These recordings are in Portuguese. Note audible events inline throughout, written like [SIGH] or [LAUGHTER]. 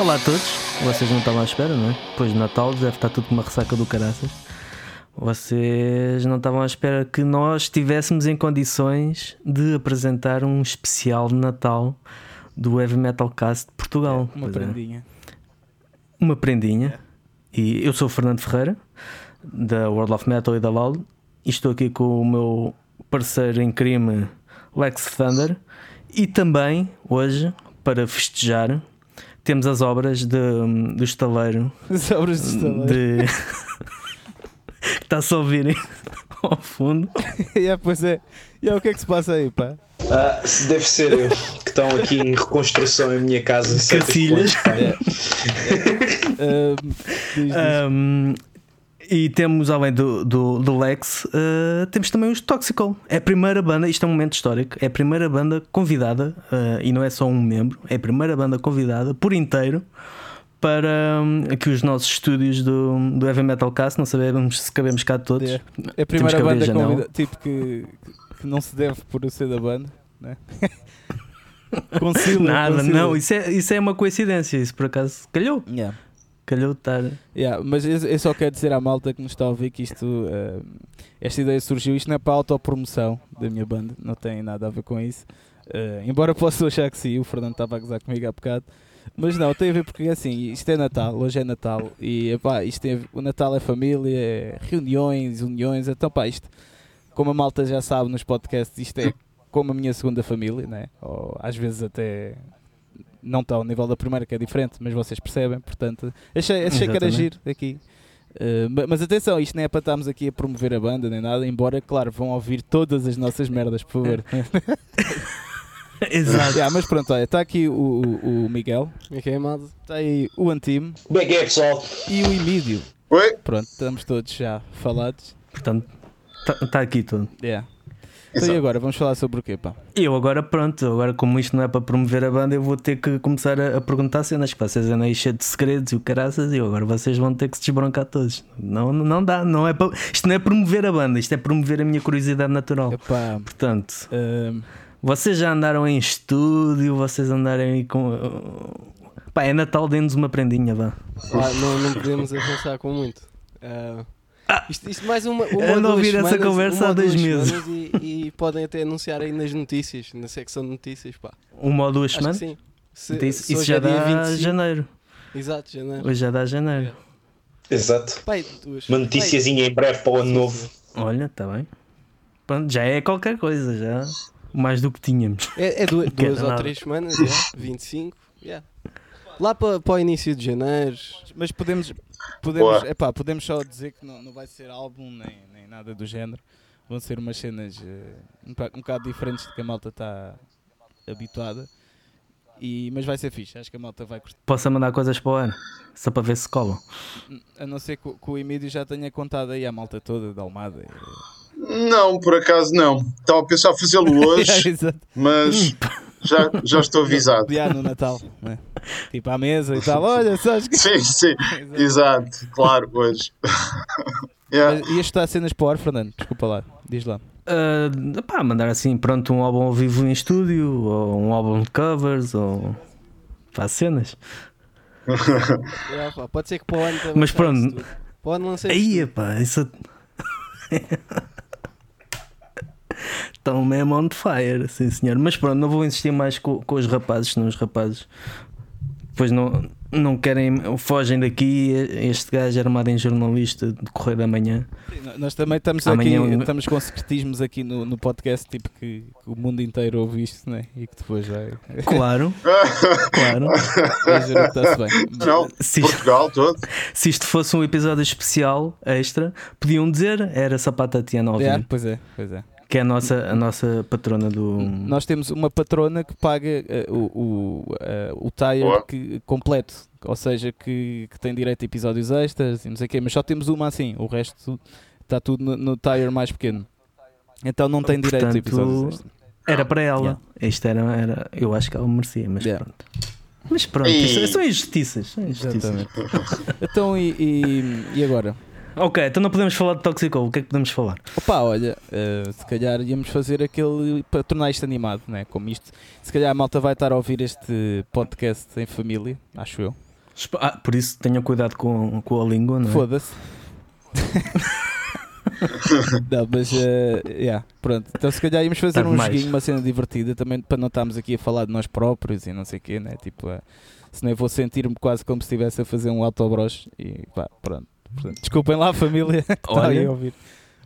Olá a todos, vocês não estavam à espera, não é? Depois de Natal deve estar tudo com uma ressaca do caraças. Vocês não estavam à espera que nós estivéssemos em condições de apresentar um especial de Natal do Heavy Metal Cast de Portugal. Uma Pois é. prendinha. Uma prendinha. E eu sou o Fernando Ferreira, da World of Metal e da LOL, e estou aqui com o meu parceiro em crime, Lex Thunder, e também, hoje, para festejar, temos as obras de, do estaleiro As obras de estaleiro. de. [LAUGHS] que está-se a ouvirem ao fundo. [LAUGHS] yeah, pois é. Yeah, o que é que se passa aí, pá? Ah, se deve ser eu que estão aqui em reconstrução em minha casa. Cacilhas. pontos, pá. Ahm, diz, diz. Um, e temos, além do, do, do Lex, uh, temos também os Toxical. É a primeira banda, isto é um momento histórico, é a primeira banda convidada, uh, e não é só um membro, é a primeira banda convidada por inteiro para um, aqui os nossos estúdios do, do Heavy Metal Cast. Não sabemos se cabemos cá todos. Yeah. É a primeira a banda janela. convida, tipo que, que não se deve por ser da banda, né? [LAUGHS] Concílio, Nada, concílio. não, isso é, isso é uma coincidência. Isso por acaso calhou, Yeah. Calhou estar. Yeah, mas eu, só quero dizer à malta que nos está a ouvir que isto, eh, esta ideia surgiu. Isto não é para a autopromoção da minha banda, não tem nada a ver com isso. Eh, embora possa achar que sim, o Fernando estava a gozar comigo há bocado. Mas não, tem a ver porque assim, isto é Natal, hoje é Natal e epá, isto tem o Natal é família, é reuniões, uniões, então pá, isto, como a malta já sabe nos podcasts, isto é como a minha segunda família, né? ou às vezes até não está ao nível da primeira, que é diferente, mas vocês percebem, portanto, achei, achei que era giro aqui. Uh, ma- mas atenção, isto não é para estarmos aqui a promover a banda nem nada, embora, claro, vão ouvir todas as nossas merdas, por favor. [LAUGHS] Exato. Yeah, mas pronto, olha, está aqui o, o, o Miguel, Ok, malta. está aí o Antime Como é que é, pessoal? e o Emílio. Oi? Pronto, estamos todos já falados. Portanto, está aqui tudo. Yeah. Então e agora, vamos falar sobre o quê, pá? Eu agora, pronto, agora como isto não é para promover a banda, eu vou ter que começar a, a perguntar cenas que vocês andam aí cheios de segredos e o caraças, e agora vocês vão ter que se desbroncar todos. Não, não dá, não é para, isto não é promover a banda, isto é promover a minha curiosidade natural. Epá, Portanto, vocês já andaram em estúdio, vocês andarem aí com. Pá, é Natal, dê-nos uma prendinha, vá. Ah, não, não podemos avançar com muito. Ah, [LAUGHS] isto, isto mais uma, uma Ando ou a ouvir duas essa semanas, conversa uma há dois meses. E, e podem até anunciar aí nas notícias, na secção de notícias, pá. Uma ou duas Acho semanas? sim. Se, Então Isso, isso já é dia dá 25, janeiro. Exato, janeiro. Hoje já dá janeiro. Exato. Pai, duas. Uma noticiazinha em breve para o ano novo. Olha, está bem. Pronto, já é qualquer coisa, já. Mais do que tínhamos. É, é [LAUGHS] duas, duas ou nada. três semanas, já, 25. Yeah. Lá para, para o início de janeiro. mas podemos, podemos, epá, podemos só dizer que não, não vai ser álbum nem, nem nada do género. Vão ser umas cenas eh, um, boca- um bocado diferentes do que a malta está habituada. E, mas vai ser fixe, acho que a malta vai curtir. Posso mandar coisas para o ano? Só para ver se colam. A não ser que, o- que o Emílio já tenha contado aí a malta toda da Almada. Não, por acaso não. Estava a pensar fazê-lo [LAUGHS] hoje, Exato. mas [LAUGHS] já, já estou avisado. Dia no Natal, né? tipo à mesa e tal. Olha, sabes que. Sim, sim, exato, claro, hoje. [LAUGHS] Yeah. Ias estar cenas para o ar, Fernando? Desculpa lá, diz lá. Ah, pá, mandar assim, pronto, um álbum ao vivo em estúdio, ou um álbum de covers, ou. faz cenas. [LAUGHS] Pá, pode ser que para o ano Mas pronto. Para o ano lancei Aí, pá, isso. [LAUGHS] Estão mesmo on fire, sim senhor. Mas pronto, não vou insistir mais com, com os rapazes, senão os rapazes depois não, não querem, fogem daqui. Este gajo é armado em jornalista de Correio da Manhã. Sim, Nós também estamos Amanhã aqui, eu- estamos com secretismos aqui no, no podcast, tipo que, que o mundo inteiro ouve isto, né? E que depois vai. [LAUGHS] Claro, claro. está-se bem. [LAUGHS] Não, Se isto, Portugal todo. se isto fosse um episódio especial, extra, podiam dizer era Sapata ao Yeah, vivo, pois é, pois é. Que é a nossa, a nossa patrona do. Nós temos uma patrona que paga eh, o, o, eh, o tire que- completo, ou seja, que, que tem direito a episódios extras e não sei o quê, mas só temos uma assim, o resto está tudo no, no tire mais pequeno. Então não tem direito a Portanto, episódios extras. Era para ela. Yeah. Isto era, era. Eu acho que ela merecia, mas Yeah. pronto. Mas pronto, E- isso- são injustiças. São injustiças. Então e, e, e agora? Ok, então não podemos falar de Toxical. O que é que podemos falar? Opa, olha, eh, se calhar íamos fazer aquele para tornar isto animado, né? Como isto, se calhar a malta vai estar a ouvir este podcast em família, acho eu. Ah, por isso tenham cuidado com, com a língua, não é? Foda-se. [LAUGHS] não, mas eh, yeah, pronto. Então se calhar íamos fazer Tarde um mais. joguinho, uma cena divertida também para não estarmos aqui a falar de nós próprios e não sei o quê, né? Tipo, eh, senão eu vou sentir-me quase como se estivesse a fazer um autobros e pá, pronto. Portanto, desculpem lá a família que [LAUGHS] está aí Olha. a ouvir.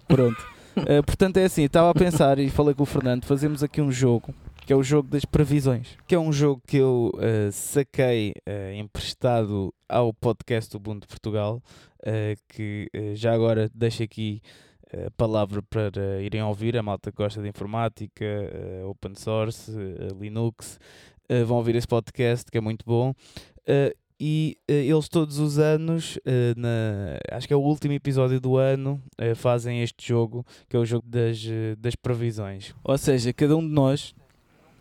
Pronto. Eh, portanto é assim, estava a pensar e falei com o Fernando, fazemos aqui um jogo que é o jogo das previsões, que é um jogo que eu eh, saquei eh, emprestado ao podcast do Ubuntu de Portugal, que já agora deixo aqui a palavra para irem ouvir, a malta que gosta de informática, open source, Linux, vão ouvir esse podcast que é muito bom. E eh, eles todos os anos, eh, na, acho que é o último episódio do ano, eh, fazem este jogo, que é o jogo das, das previsões. Ou seja, cada um de nós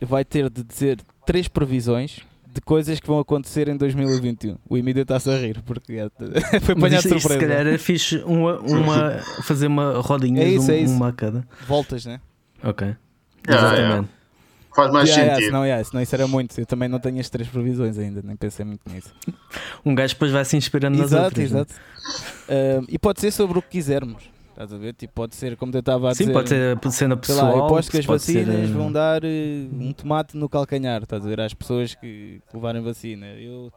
vai ter de dizer três previsões de coisas que vão acontecer em 2021. O Emílio está-se a rir, porque é, [LAUGHS] foi apanhado de isso, se surpresa. calhar é fixe uma, uma, [LAUGHS] fazer uma rodinha É isso, um- é isso. uma a cada. Voltas, né? Ok. Yeah, Exatamente. Faz mais Yeah, yeah, sentido. senão, yeah, senão isso era muito. Eu também não tenho as três previsões ainda, nem pensei muito nisso. Um gajo depois vai se inspirando nas exato, outras. né? exato. Ah, e pode ser sobre o que quisermos. Estás a ver? Tipo, pode ser, como eu estava a Sim, dizer. pode ser cena Sei pessoal. lá, eu aposto que as ser, vacinas eh, vão dar eh, um tomate no calcanhar, estás a ver? Às pessoas que, que levarem vacina. Eu,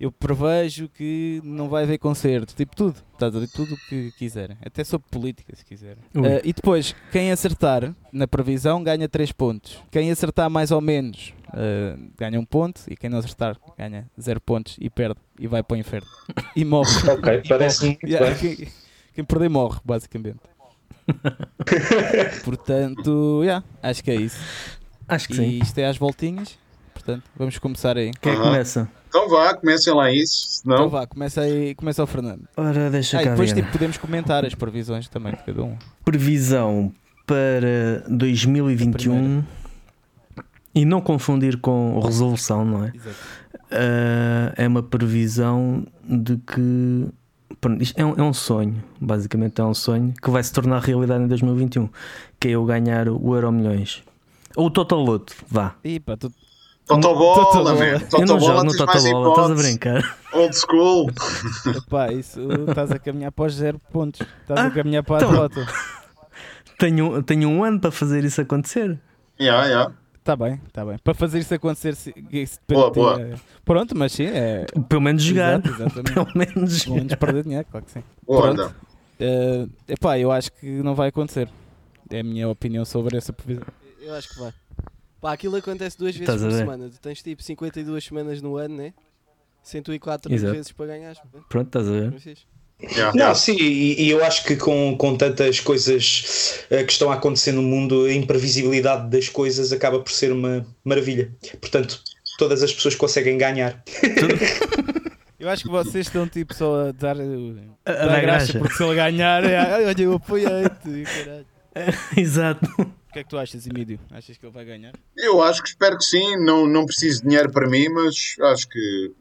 eu prevejo que não vai haver concerto, tipo tudo, estás a? Tudo o que quiserem, até sobre política, se quiserem. Ui. Eh, e depois, quem acertar na previsão ganha 3 pontos. Quem acertar mais ou menos eh, ganha um ponto, e quem não acertar ganha 0 pontos e perde, e vai para o inferno. [LAUGHS] E morre. Ok, parece-me Yeah, quem, quem perder morre, basicamente. [LAUGHS] Portanto, yeah, acho que é isso. Acho que E sim. isto é às voltinhas. Portanto, vamos começar aí. Quem que Aham. começa? Então vá, comecem lá isso. Então Não? vá, começa aí, começa o Fernando. Ora, deixa Ah, e cá depois tipo, podemos comentar as previsões também de cada um. Previsão para 2021 e não confundir com resolução, não é? Exato. Ah, é uma previsão de que pronto, isto é um, é um sonho, basicamente é um sonho que vai se tornar realidade em 2021, que é eu ganhar o Euro Milhões. Ou o Total Loto, vá. E pá, tu, Totobola, Totobola. não Totobola jogo no Loto, estás a brincar. Old school. pá, isso estás a caminhar para os zero pontos. Estás Ah, a caminhar para a então. derrota. Tenho, tenho um ano para fazer isso acontecer. Yeah, yeah. Está bem, está bem. Para fazer isso acontecer, isso Boa, boa. é- Pronto, mas sim, é. Pelo menos jogar. Exato. [LAUGHS] Pelo menos Pelo menos perder dinheiro, claro que sim. Boa, Pronto. Eh, epá, eu acho que não vai acontecer. É a minha opinião sobre essa previsão. Eu acho que vai. Pá, aquilo acontece duas vezes Estás a por semana. Tu tens tipo 52 semanas no ano, né? 104 Exato. vezes para ganhar. Pronto, estás a ver? Não. Yeah, sim, e, e eu acho que com, com tantas coisas eh, que estão a acontecer no mundo, a imprevisibilidade das coisas acaba por ser uma maravilha. Portanto, todas as pessoas conseguem ganhar. Eu acho que vocês estão tipo só a dar, uh, A, a dar graxa. porque se ele ganhar, é, "Ai, olha, eu apoiei-te. E [LAUGHS] caralho." Exato. O que é que tu achas, Emílio? Achas que ele vai ganhar? Eu acho que espero que sim. Não, não preciso de dinheiro para mim, mas acho que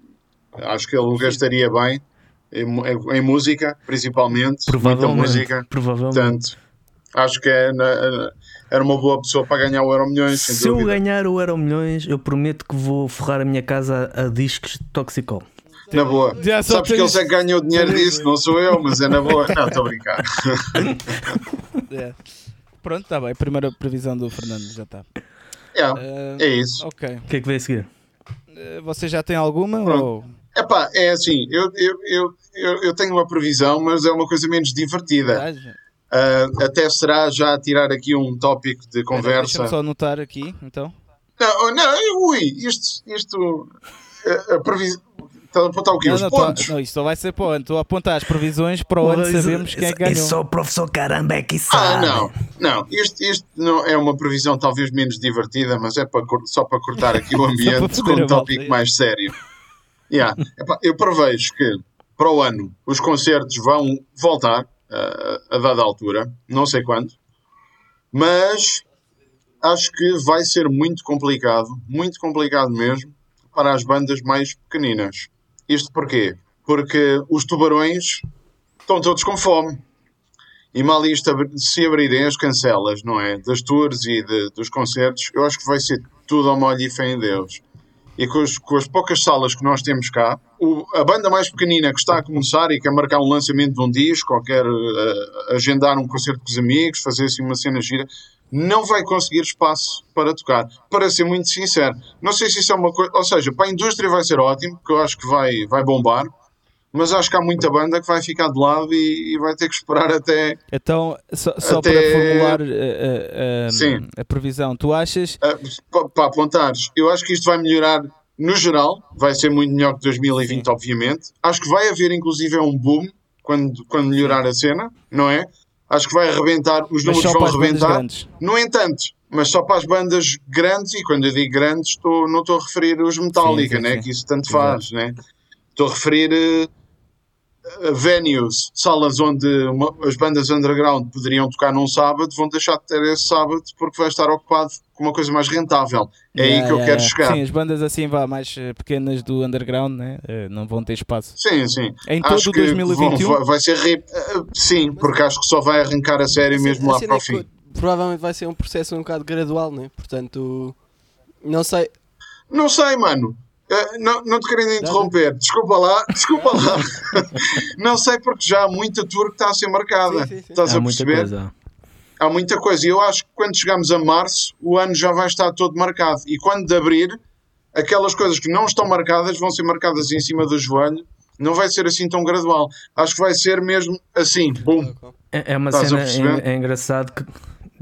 acho que ele gastaria bem em, em- em música, principalmente. Muita Provavelmente. música. Provavelmente. Portanto, acho que é na- era uma boa pessoa para ganhar o Euro Milhões, Se eu ganhar o Euro Milhões, eu prometo que vou forrar a minha casa a, discos de Toxicol. Na boa. Já Sabes que ele é que ganhou dinheiro disso, não sou eu, mas é na boa. Não, estou a brincar. [LAUGHS] [LAUGHS] É. Pronto, está bem. Primeira previsão do Fernando já está. Yeah, Ah, é isso. ok. O que é que veio a seguir? Uh, você já tem alguma? Pronto. Ou... Epá, é assim, eu, eu, eu, eu, eu tenho uma previsão, mas é uma coisa menos divertida. Ah, até será já tirar aqui um tópico de conversa. Deixa-me só anotar aqui, então. Não, não, ui, isto, isto, a, a previsão, está a apontar o quê? Não, Os não, pontos? tô- não, isto só vai ser para o ano. Estou a apontar as previsões para o ano, Isso- sabemos quem é que ganhou. Isso só o professor Caramba é que Ah, sabe. não, não, isto, isto não é uma previsão talvez menos divertida, mas é para, só para cortar aqui o [LAUGHS] ambiente com um tópico é. mais sério. Yeah. Epá, eu prevejo que para o ano os concertos vão voltar ah, a dada altura, não sei quando, mas acho que vai ser muito complicado, muito complicado mesmo, para as bandas mais pequeninas. Isto porquê? Porque os tubarões estão todos com fome. E mal isto se abrirem as cancelas, não é? Das tours e de- dos concertos, eu acho que vai ser tudo ao molho e fé em Deus. E com, os- com as poucas salas que nós temos cá, o- a banda mais pequenina que está a começar e quer marcar um lançamento de um disco, ou quer eh, agendar um concerto com os amigos, fazer assim uma cena gira, não vai conseguir espaço para tocar. Para ser muito sincero, não sei se isso é uma coisa. Ou seja, para a indústria vai ser ótimo, porque eu acho que vai, vai bombar, mas acho que há muita banda que vai ficar de lado e, e vai ter que esperar até. Então, só, só Até- para formular eh, eh, eh, Sim. a previsão, tu achas ah, pa- para apontares. Eu acho que isto vai melhorar no geral, vai ser muito melhor que 2020, Sim. obviamente. Acho que vai haver, inclusive, um boom quando, quando melhorar a cena, não é? Acho que vai arrebentar, os números vão grandes? No entanto, mas só para as bandas grandes, e quando eu digo grandes, estou, não estou a referir os Metallica, Sim, sim, né? sim. que isso tanto Exato. faz. Né? Estou a referir eh, venues, salas onde uma- as bandas underground poderiam tocar num sábado, vão deixar de ter esse sábado porque vai estar ocupado com uma coisa mais rentável. É aí Yeah, que eu yeah, quero yeah. chegar. Sim, as bandas assim vá, mais eh, pequenas do underground né? eh, não vão ter espaço. Sim, sim. Em Acho todo que 2021? vão- vai- ser rip. eh, Sim, porque acho que só vai arrancar a sério A mesmo cena- a lá para o é que fim. Provavelmente vai ser um processo um bocado gradual, né? Portanto, não sei. Não sei, mano. Eh, não, não te querendo interromper, desculpa lá, desculpa lá. [LAUGHS] não sei porque já há muita tour que está a ser marcada. Sim, sim, sim. Estás Há a muita perceber? coisa. Há muita coisa. E eu acho que quando chegamos a março, o ano já vai estar todo marcado. E quando de abrir, aquelas coisas que não estão marcadas vão ser marcadas em cima do joelho. Não vai ser assim tão gradual. Acho que vai ser mesmo assim, bum. É, é uma Estás a cena é, é engraçado que.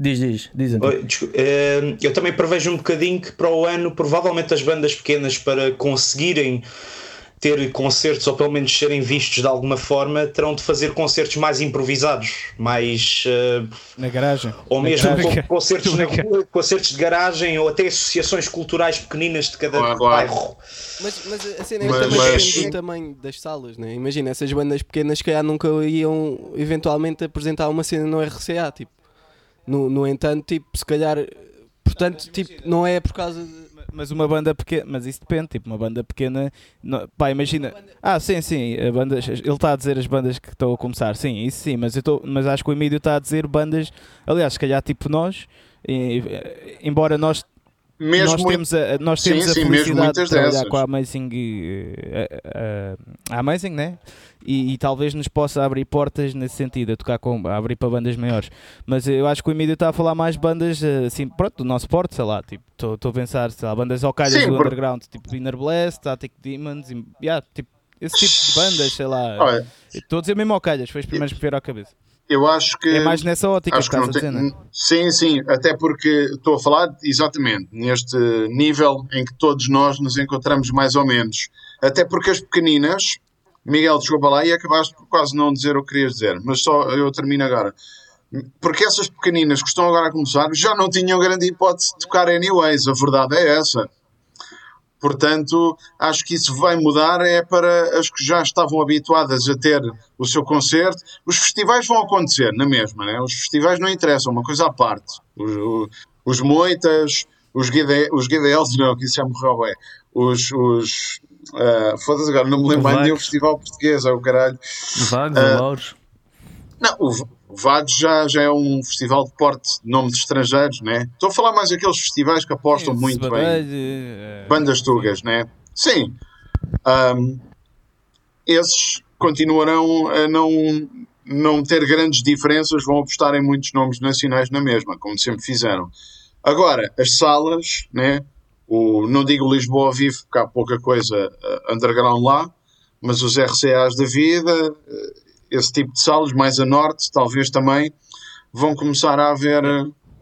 Diz, diz, diz. Desculpa, eh, Eu também prevejo um bocadinho que para o ano, provavelmente as bandas pequenas, para conseguirem ter concertos ou pelo menos serem vistos de alguma forma, terão de fazer concertos mais improvisados, mais eh, Na garagem. ou Na mesmo garagem. com- concertos, na rua, concertos de garagem ou até associações culturais pequeninas de cada Claro, bairro. Mas, mas a cena é Mas- que também mas- depende do tamanho das salas, né? Imagina, essas bandas pequenas, se calhar nunca iam eventualmente apresentar uma cena no RCA, tipo. No, no entanto, tipo, se calhar. Portanto, tipo, não é por causa de. Mas uma banda pequena, mas isso depende, tipo, uma banda pequena, não- pá, imagina, ah, sim, sim, a bandas, ele está a dizer as bandas que estão a começar, sim, isso sim, mas, eu tô, mas acho que o Emílio está a dizer bandas, aliás, se calhar tipo nós, e- embora nós, Mesmo nós temos a, nós Sim, temos a sim, felicidade de trabalhar dessas. com a Amazing, eh, eh, a Amazing, né? E, e talvez nos possa abrir portas nesse sentido, a tocar com, a abrir para bandas maiores. Mas eu acho que o Emílio está a falar mais bandas eh, assim, pronto, do nosso porte, sei lá, tipo, estou a pensar, sei lá, bandas Sim, do por- underground, tipo Inner Blast, Static Demons, e, yeah, tipo, esse tipo de bandas, sei lá. Estou a dizer mesmo alcalhas, foi os primeiros que vieram à cabeça. Eu acho que. É mais nessa ótica que Acho que estás não a tem. dizer, né? Sim, sim, até porque estou a falar exatamente neste nível em que todos nós nos encontramos mais ou menos. Até porque as pequeninas, Miguel, desculpa lá, e acabaste por quase não dizer o que querias dizer, mas só eu termino agora. Porque essas pequeninas que estão agora a começar já não tinham grande hipótese de tocar anyways, a verdade é essa. Portanto, acho que isso vai mudar é para as que já estavam habituadas a ter o seu concerto. Os festivais vão acontecer na mesma, né? Os festivais não interessam, uma coisa à parte. Os, o- os moitas, os, guide, os não, que isso já morreu, é. Os, os ah, foda-se agora, não me lembro mais nenhum Vagos. festival português, é o caralho. Vagos, Ah, Lauros. Não, o o Vagos já, já é um festival de porte de nomes estrangeiros, né? Estou a falar mais daqueles festivais que apostam muito bem. Sebadalho, eh, Bandas tugas, né? Sim. Ahm, esses continuarão a não, não ter grandes diferenças, vão apostar em muitos nomes nacionais na mesma, como sempre fizeram. Agora, as salas, né? O, não digo Lisboa ao vivo, porque há pouca coisa eh, underground lá, mas os RCAs da vida, eh, esse tipo de salas, mais a norte, talvez também, vão começar a haver.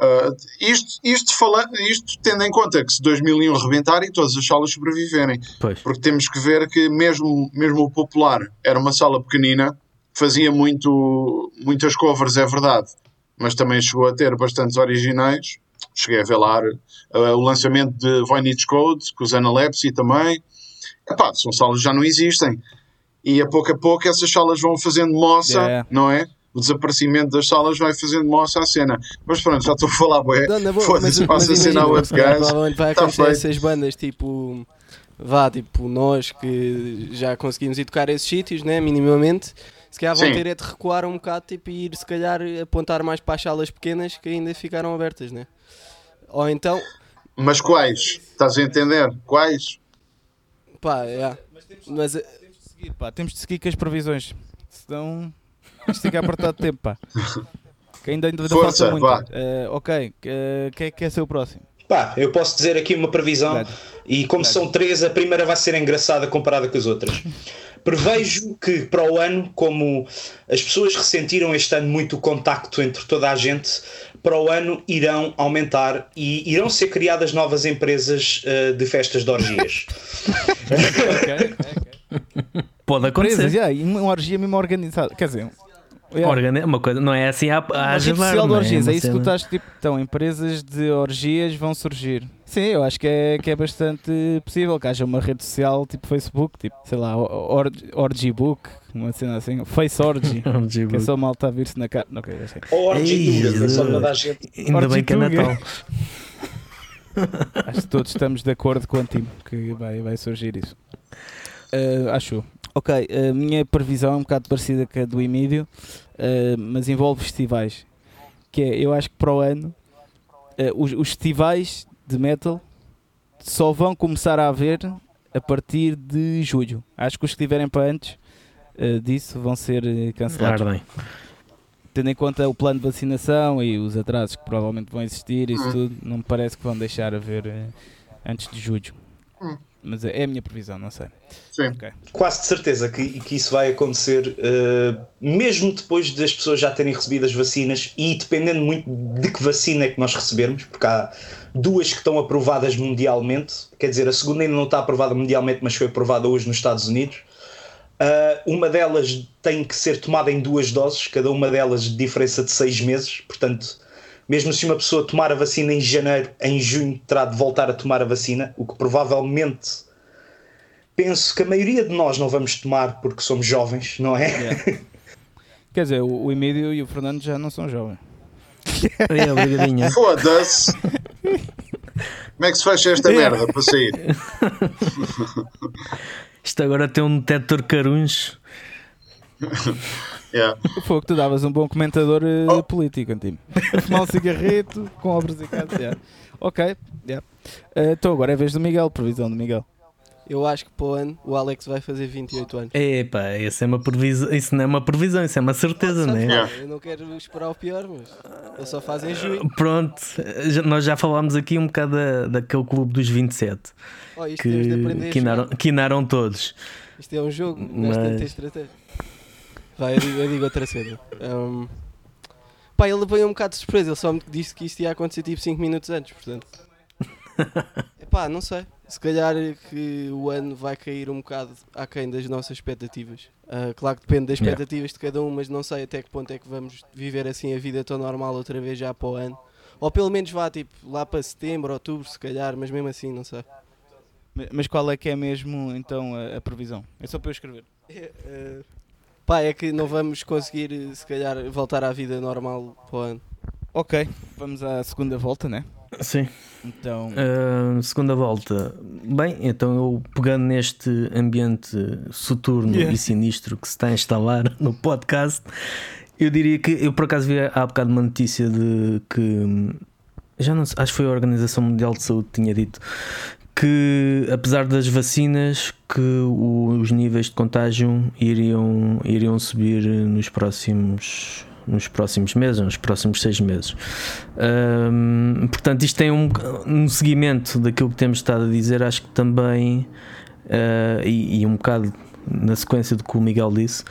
eh, isto, isto, fala, isto tendo em conta que se 2001 rebentar e todas as salas sobreviverem, Pois. porque temos que ver que mesmo, mesmo o popular era uma sala pequenina, fazia muito, muitas covers, é verdade, mas também chegou a ter bastantes originais. Cheguei a ver lá eh, o lançamento de Voynich Code, com os Analepsy também. Epá, são salas que já não existem. E a pouco a pouco essas salas vão fazendo moça, Yeah. não é? O desaparecimento das salas vai fazendo moça à cena. Mas pronto, já estou a falar, bué. Foda-se, passa a cena ao outro gajo. provavelmente vai Tá acontecer essas bandas tipo vá, tipo nós que já conseguimos tocar esses sítios, né, minimamente, se calhar vão Sim. ter é de recuar um bocado tipo, e ir se calhar apontar mais para as salas pequenas que ainda ficaram abertas, né? Ou então, Mas quais? Estás a entender? Quais? pá, yeah. mas seguir, pá. Temos de seguir com as previsões. Senão isto fica apertado de tempo, pá. Que ainda, ainda Força, falta muito. Eh, ok, eh, quem é que quer ser o próximo? Pá, eu posso dizer aqui uma previsão Verdade. e como são três, a primeira vai ser engraçada comparada com as outras. Prevejo que para o ano, como as pessoas ressentiram este ano muito o contacto entre toda a gente, para o ano irão aumentar e irão ser criadas novas empresas eh, de festas de orgias. [LAUGHS] ok, ok. Pode acontecer. Empresas, yeah, e uma orgia mesmo organizada. Quer dizer, yeah. Organi- uma coisa, não é assim a, a Uma rede javar, social de não orgias, uma é isso que tu estás tipo. Então, empresas de orgias vão surgir. Sim, eu acho que é, que é bastante possível que haja uma rede social tipo Facebook, tipo, sei lá, or, Orgy Book, uma cena assim, Face Orgy, [LAUGHS] que é só malta a vir-se na cara. Ou orgia Ei, tuga, só Jesus. toda a gente. Ainda bem que é Orgituga. Natal. [LAUGHS] Acho que todos estamos de acordo com o time que vai, vai surgir isso. Uh, acho. Ok, a minha previsão é um bocado parecida com a do Emílio, uh, mas envolve festivais. Que é, eu acho que para o ano uh, os, os festivais de metal só vão começar a haver a partir de julho. Acho que os que estiverem para antes uh, disso vão ser cancelados. Ardem. Tendo em conta o plano de vacinação e os atrasos que provavelmente vão existir, isso Hum. tudo, não me parece que vão deixar haver eh, antes de julho. Hum. Mas é é a minha previsão, não sei. Sim. Ok. Quase de certeza que, que isso vai acontecer, eh, mesmo depois das pessoas já terem recebido as vacinas e dependendo muito de que vacina é que nós recebermos, porque há duas que estão aprovadas mundialmente, quer dizer, a segunda ainda não está aprovada mundialmente, mas foi aprovada hoje nos Estados Unidos. Ah, uma delas tem que ser tomada em duas doses, cada uma delas de diferença de seis meses, portanto, mesmo se uma pessoa tomar a vacina em janeiro, em junho terá de voltar a tomar a vacina, o que provavelmente penso que a maioria de nós não vamos tomar porque somos jovens, não é? [LAUGHS] Quer dizer, o, Emílio e o Fernando já não são jovens. [LAUGHS] É, obrigadinho. Foda-se! Como é que se fecha esta merda para sair? Isto agora tem um detector carunhos. [LAUGHS] Yeah. Foi que tu davas um bom comentador eh, Oh. político, Antimo. A Fumar um cigarrito com obras em casa. yeah. Ok, yeah. Eh, então agora é a vez do Miguel, previsão do Miguel. Eu acho que para o ano o Alex vai fazer 28 anos. Epá, isso, é uma previsão, isso não é uma previsão, isso é uma certeza, não é? Yeah. Eu não quero esperar o pior, mas ele só faz em junho. Pronto, já- nós já falámos aqui um bocado da, daquele clube dos 27 Oh, isto temos de aprender que quinaram, quinaram todos. Isto é um jogo, ter Mas- estratégia. Vai, eu digo, eu digo outra cena. Um, pá, ele veio um bocado de surpresa, ele só me disse que isto ia acontecer tipo 5 minutos antes, portanto. [LAUGHS] Epá, não sei. Se calhar que o ano vai cair um bocado aquém das nossas expectativas. Ah, claro que depende das Yeah. expectativas de cada um, mas não sei até que ponto é que vamos viver assim a vida tão normal outra vez já para o ano. Ou pelo menos vá tipo lá para setembro, outubro, se calhar, mas mesmo assim, não sei. Ma- Mas qual é que é mesmo então a, a previsão? É só para eu escrever. Eh, pá, é que não vamos conseguir, eh, se calhar, voltar à vida normal para o ano. Ok, vamos à segunda volta, né? Sim. Então, Ah, segunda volta. Bem, então eu pegando neste ambiente soturno Yeah. e sinistro que se está a instalar [LAUGHS] no podcast, eu diria que eu por acaso vi há bocado uma notícia de que já não sei, acho que foi a Organização Mundial de Saúde que tinha dito que apesar das vacinas que o- os níveis de contágio iriam, iriam subir nos próximos nos próximos meses, nos próximos seis meses. Portanto, isto tem um, um seguimento daquilo que temos estado a dizer, acho que também, ah, e, e um bocado na sequência do que o Miguel disse,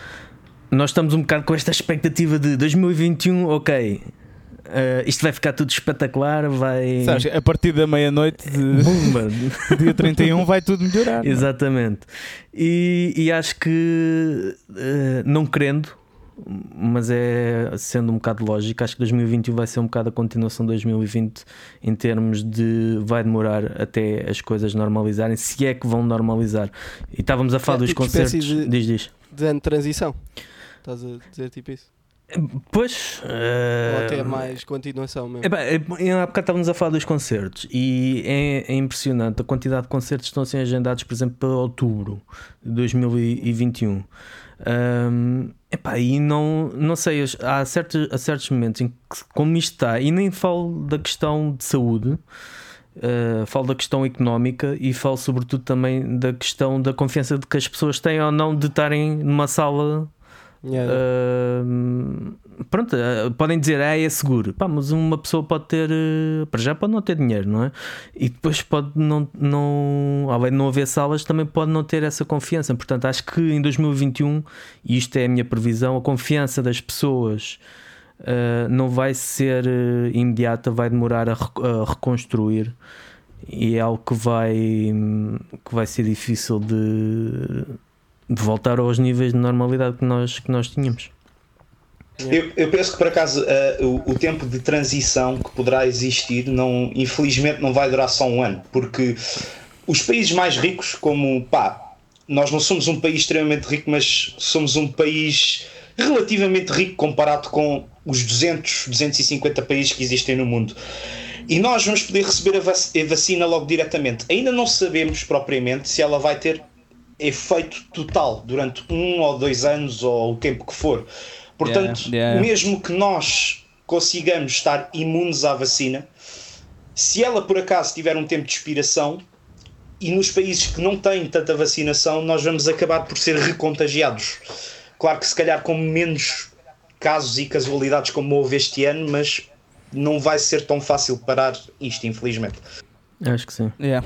nós estamos um bocado com esta expectativa de 2021, ok, ah, isto vai ficar tudo espetacular, vai. sabes, a partir da meia-noite de [LAUGHS] dia 31 vai tudo melhorar. é? Exatamente. E, e acho que, eh, não querendo, mas é sendo um bocado lógico, acho que 2021 vai ser um bocado a continuação de 2020 em termos de vai demorar até as coisas normalizarem, se é que vão normalizar. E estávamos a falar É, dos tipo concertos. de- Diz, diz. De ano de transição. Estás a dizer tipo isso? Pois. Ou eh, até mais continuação mesmo? Epá, é, há bocado estávamos a falar dos concertos e é, é impressionante a quantidade de concertos que estão a ser agendados, por exemplo, para outubro de 2021. Ahm, epá, e não, não sei, há certos, há certos momentos em que, como isto está, e nem falo da questão de saúde, Uh, falo da questão económica e falo sobretudo também da questão da confiança de que as pessoas têm ou não de estarem numa sala Yeah. Uh, pronto, uh, podem dizer, ah, é seguro. Pá, mas uma pessoa pode ter, uh, para já pode não ter dinheiro, não é? E depois pode não, não, além de não haver salas, também pode não ter essa confiança. Portanto, acho que em 2021, e isto é a minha previsão, a confiança das pessoas não vai ser imediata, vai demorar a, a reconstruir e é algo que vai, que vai ser difícil de voltar aos níveis de normalidade que nós, que nós tínhamos. Eu, eu penso que por acaso uh, o, o, tempo de transição que poderá existir, não, infelizmente, não vai durar só um ano, porque os países mais ricos, como pá, nós não somos um país extremamente rico, mas somos um país relativamente rico comparado com os 200, 250 países que existem no mundo. E nós vamos poder receber a, a vacina logo diretamente. Ainda não sabemos propriamente se ela vai ter efeito total durante um ou dois anos ou o tempo que for. Portanto, yeah, yeah. mesmo que nós consigamos estar imunes à vacina, se ela por acaso tiver um tempo de expiração e nos países que não têm tanta vacinação, nós vamos acabar por ser recontagiados. Claro que se calhar com menos casos e casualidades como houve este ano, mas não vai ser tão fácil parar isto, infelizmente. Acho que sim. Yeah.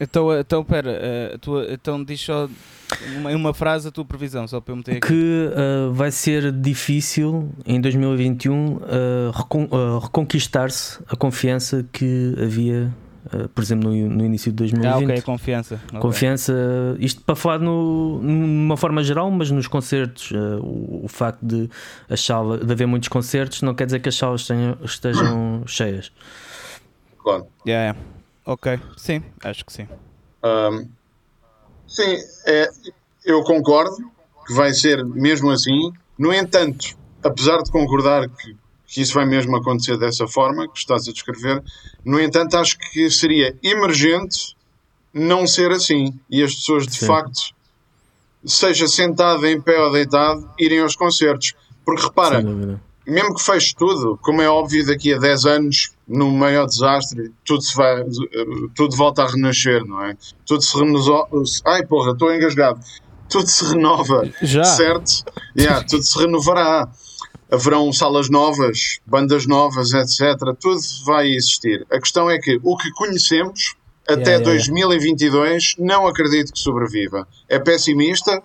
Então, então pera, uh, tua, então diz só uma, uma frase a tua previsão, só para eu meter aqui. Que uh, vai ser difícil em 2021 uh, recon, uh, reconquistar-se a confiança que havia, por exemplo, no, no, início de 2020. Ah, ok, confiança. Confiança, okay. isto para falar no, numa forma geral, mas nos concertos, o, o, facto de, a sala, de haver muitos concertos não quer dizer que as salas estejam, estejam cheias. Claro. Yeah, yeah. Ok, sim, acho que sim. Um, sim, é, eu concordo que vai ser mesmo assim. No entanto, apesar de concordar que, que isso vai mesmo acontecer dessa forma que estás a descrever, no entanto, acho que seria emergente não ser assim e as pessoas de sim. facto, seja sentada em pé ou deitado, irem aos concertos. Porque repara, mesmo que feche tudo, como é óbvio, daqui a 10 anos, no maior desastre, tudo se vai, tudo volta a renascer, não é? Tudo se renova. Ai porra, estou engasgado. Tudo se renova, Já. certo? Yeah, tudo se renovará. Haverão salas novas, bandas novas, etc. Tudo vai existir. A questão é que o que conhecemos até yeah, yeah, 2022 não acredito que sobreviva. É pessimista,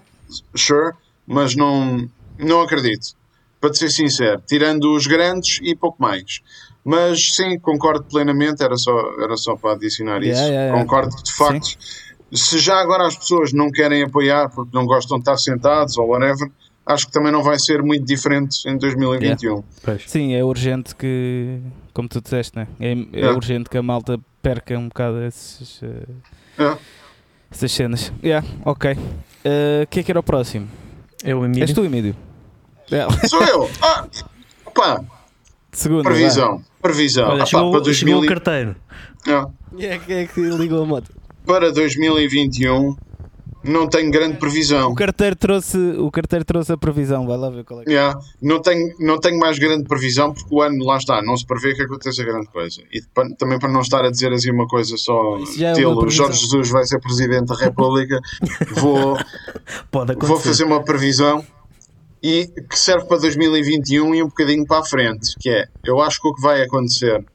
sure, mas não, não acredito para ser sincero, tirando os grandes e pouco mais. Mas sim, concordo plenamente, era só, era só para adicionar isso. Yeah, yeah, concordo que de facto, sim. se já agora as pessoas não querem apoiar porque não gostam de estar sentados ou whatever, acho que também não vai ser muito diferente em 2021. Yeah. Sim, é urgente que, como tu disseste, né? é, é urgente que a malta perca um bocado esses, uh, essas cenas. Yeah, ok. O uh, que é que era o próximo? É o Emílio. És tu, Emílio? Sou eu. [LAUGHS] Ah, pá. Segundo, previsão. Vai. Previsão. Olha, ah, chegou, para 2000... chegou o carteiro. Ah. É quem é que ligou a moto? Para 2021 não tenho grande previsão. O carteiro trouxe, o carteiro trouxe a previsão, vai lá ver qual é que yeah. não, tenho, não tenho mais grande previsão porque o ano lá está, não se prevê que aconteça grande coisa. E também para não estar a dizer assim uma coisa só, é Jorge Jesus vai ser Presidente da República, vou, [LAUGHS] vou fazer uma previsão e que serve para 2021 e um bocadinho para a frente, que é, eu acho que o que vai acontecer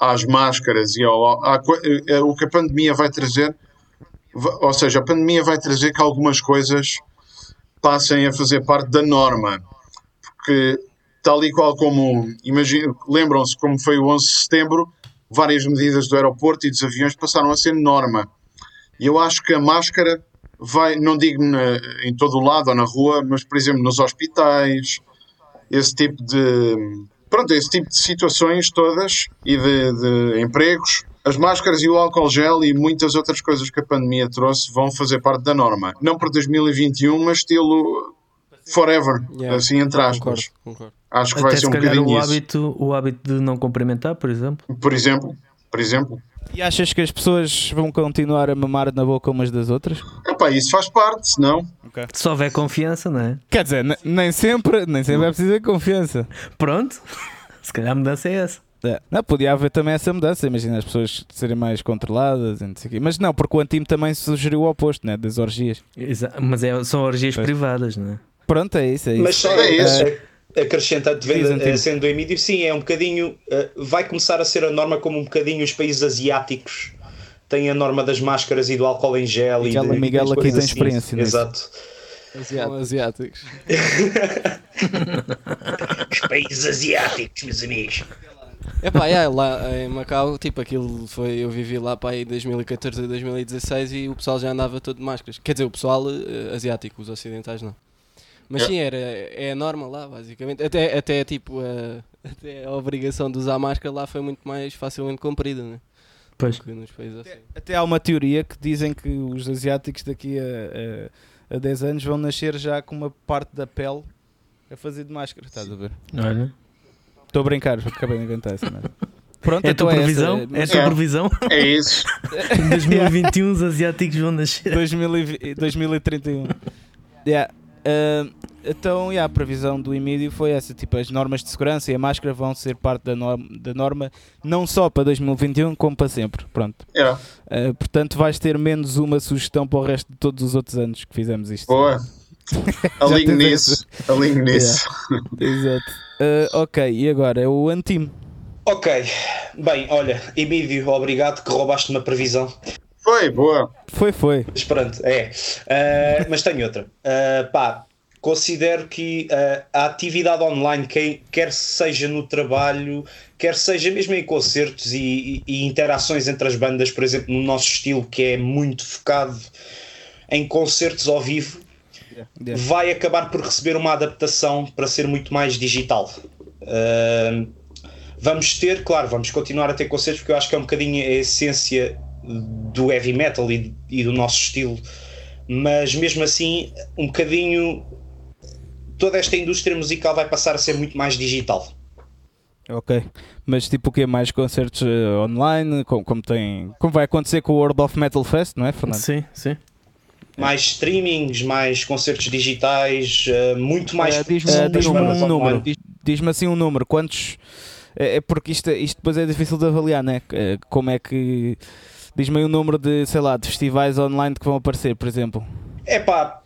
às máscaras e ao, eh, o que a pandemia vai trazer, ou seja, a pandemia vai trazer que algumas coisas passem a fazer parte da norma, porque tal e qual como, lembram-se como foi o 11 de setembro, várias medidas do aeroporto e dos aviões passaram a ser norma. E eu acho que a máscara vai, não digo na, em todo o lado ou na rua, mas por exemplo nos hospitais, esse tipo de pronto, esse tipo de situações todas e de, de, empregos, as máscaras e o álcool gel e muitas outras coisas que a pandemia trouxe vão fazer parte da norma. Não para 2021, mas estilo forever, yeah, assim entre aspas. Concordo, concordo. Acho que Até vai ser um bocadinho o isso. hábito, o hábito de não cumprimentar, por exemplo. Por exemplo, por exemplo. E achas que as pessoas vão continuar a mamar na boca umas das outras? Epá, isso faz parte, senão. Okay. Se houver confiança, não é? Quer dizer, nem sempre, nem sempre é preciso ter confiança. Pronto, se calhar a mudança é essa. É. Não, podia haver também essa mudança, imagina as pessoas serem mais controladas, e não sei o quê. mas não, porque o Antime também sugeriu o oposto, né? das orgias. Exa- Mas é, são orgias Pois. privadas, não é? Pronto, é isso. É isso. Mas só É isso. eh, acrescentando, Diz, vendo, Antônio. eh, sendo sim, é um bocadinho. eh, vai começar a ser a norma como um bocadinho os países asiáticos têm a norma das máscaras e do álcool em gel. Miguel- e de, Miguel das aqui tem experiência nisso. Exato. São asiáticos. Os [LAUGHS] países asiáticos, meus amigos. É pá, yeah, lá em Macau, tipo, aquilo foi. Eu vivi lá para aí 2014 a 2016 e o pessoal já andava todo de máscaras. Quer dizer, o pessoal eh, asiático, os ocidentais não. Mas É. sim, era, é a norma lá, basicamente. Até, até tipo, a, [LAUGHS] até a obrigação de usar máscara lá foi muito mais facilmente cumprida, né? Pois. Do que nos países assim. Até há uma teoria que dizem que os asiáticos daqui a, a, a 10 anos vão nascer já com uma parte da pele a fazer de máscara, estás a ver? Olha. Estou a brincar, acabei de inventar essa merda. Pronto, [LAUGHS] É a então tua essa, previsão? É a tua É. previsão? É isso. Em 2021 os asiáticos vão nascer. 2020 2031. Yeah. Ah, então, yeah, a previsão do Emílio foi essa: tipo, as normas de segurança e a máscara vão ser parte da norma, da norma não só para 2021, como para sempre. Pronto. É. Ah, portanto, vais ter menos uma sugestão para o resto de todos os outros anos que fizemos isto. Boa. [LAUGHS] Alinho nisso. Alinho nisso. [LAUGHS] Exato. Ah, ok, e agora é o Antime. Ok, bem, olha, Emílio, obrigado que roubaste uma previsão. Foi, boa. Foi, foi. Mas pronto, é. Ah, mas tenho outra. Ah, pá, considero que ah, a atividade online, quem, quer seja no trabalho, quer seja mesmo em concertos e, e- e interações entre as bandas, por exemplo, no nosso estilo, que é muito focado em concertos ao vivo, Yeah. vai acabar por receber uma adaptação para ser muito mais digital. Ah, vamos ter, claro, vamos continuar a ter concertos porque eu acho que é um bocadinho a essência do heavy metal e, e do nosso estilo, mas mesmo assim, um bocadinho toda esta indústria musical vai passar a ser muito mais digital. Ok. Mas tipo o que Mais concertos ah, online, como, como, tem, como vai acontecer com o World of Metal Fest, não é, Fernando? Sim, sim. Mais streamings, mais concertos digitais, eh, muito mais. Eh, diz-me um- diz-me bandas um número. Diz- Diz-me assim um número. Quantos. É é porque isto, isto depois é difícil de avaliar, né? Como é que. Diz-me aí um número de, sei lá, de festivais online que vão aparecer, por exemplo. É pá,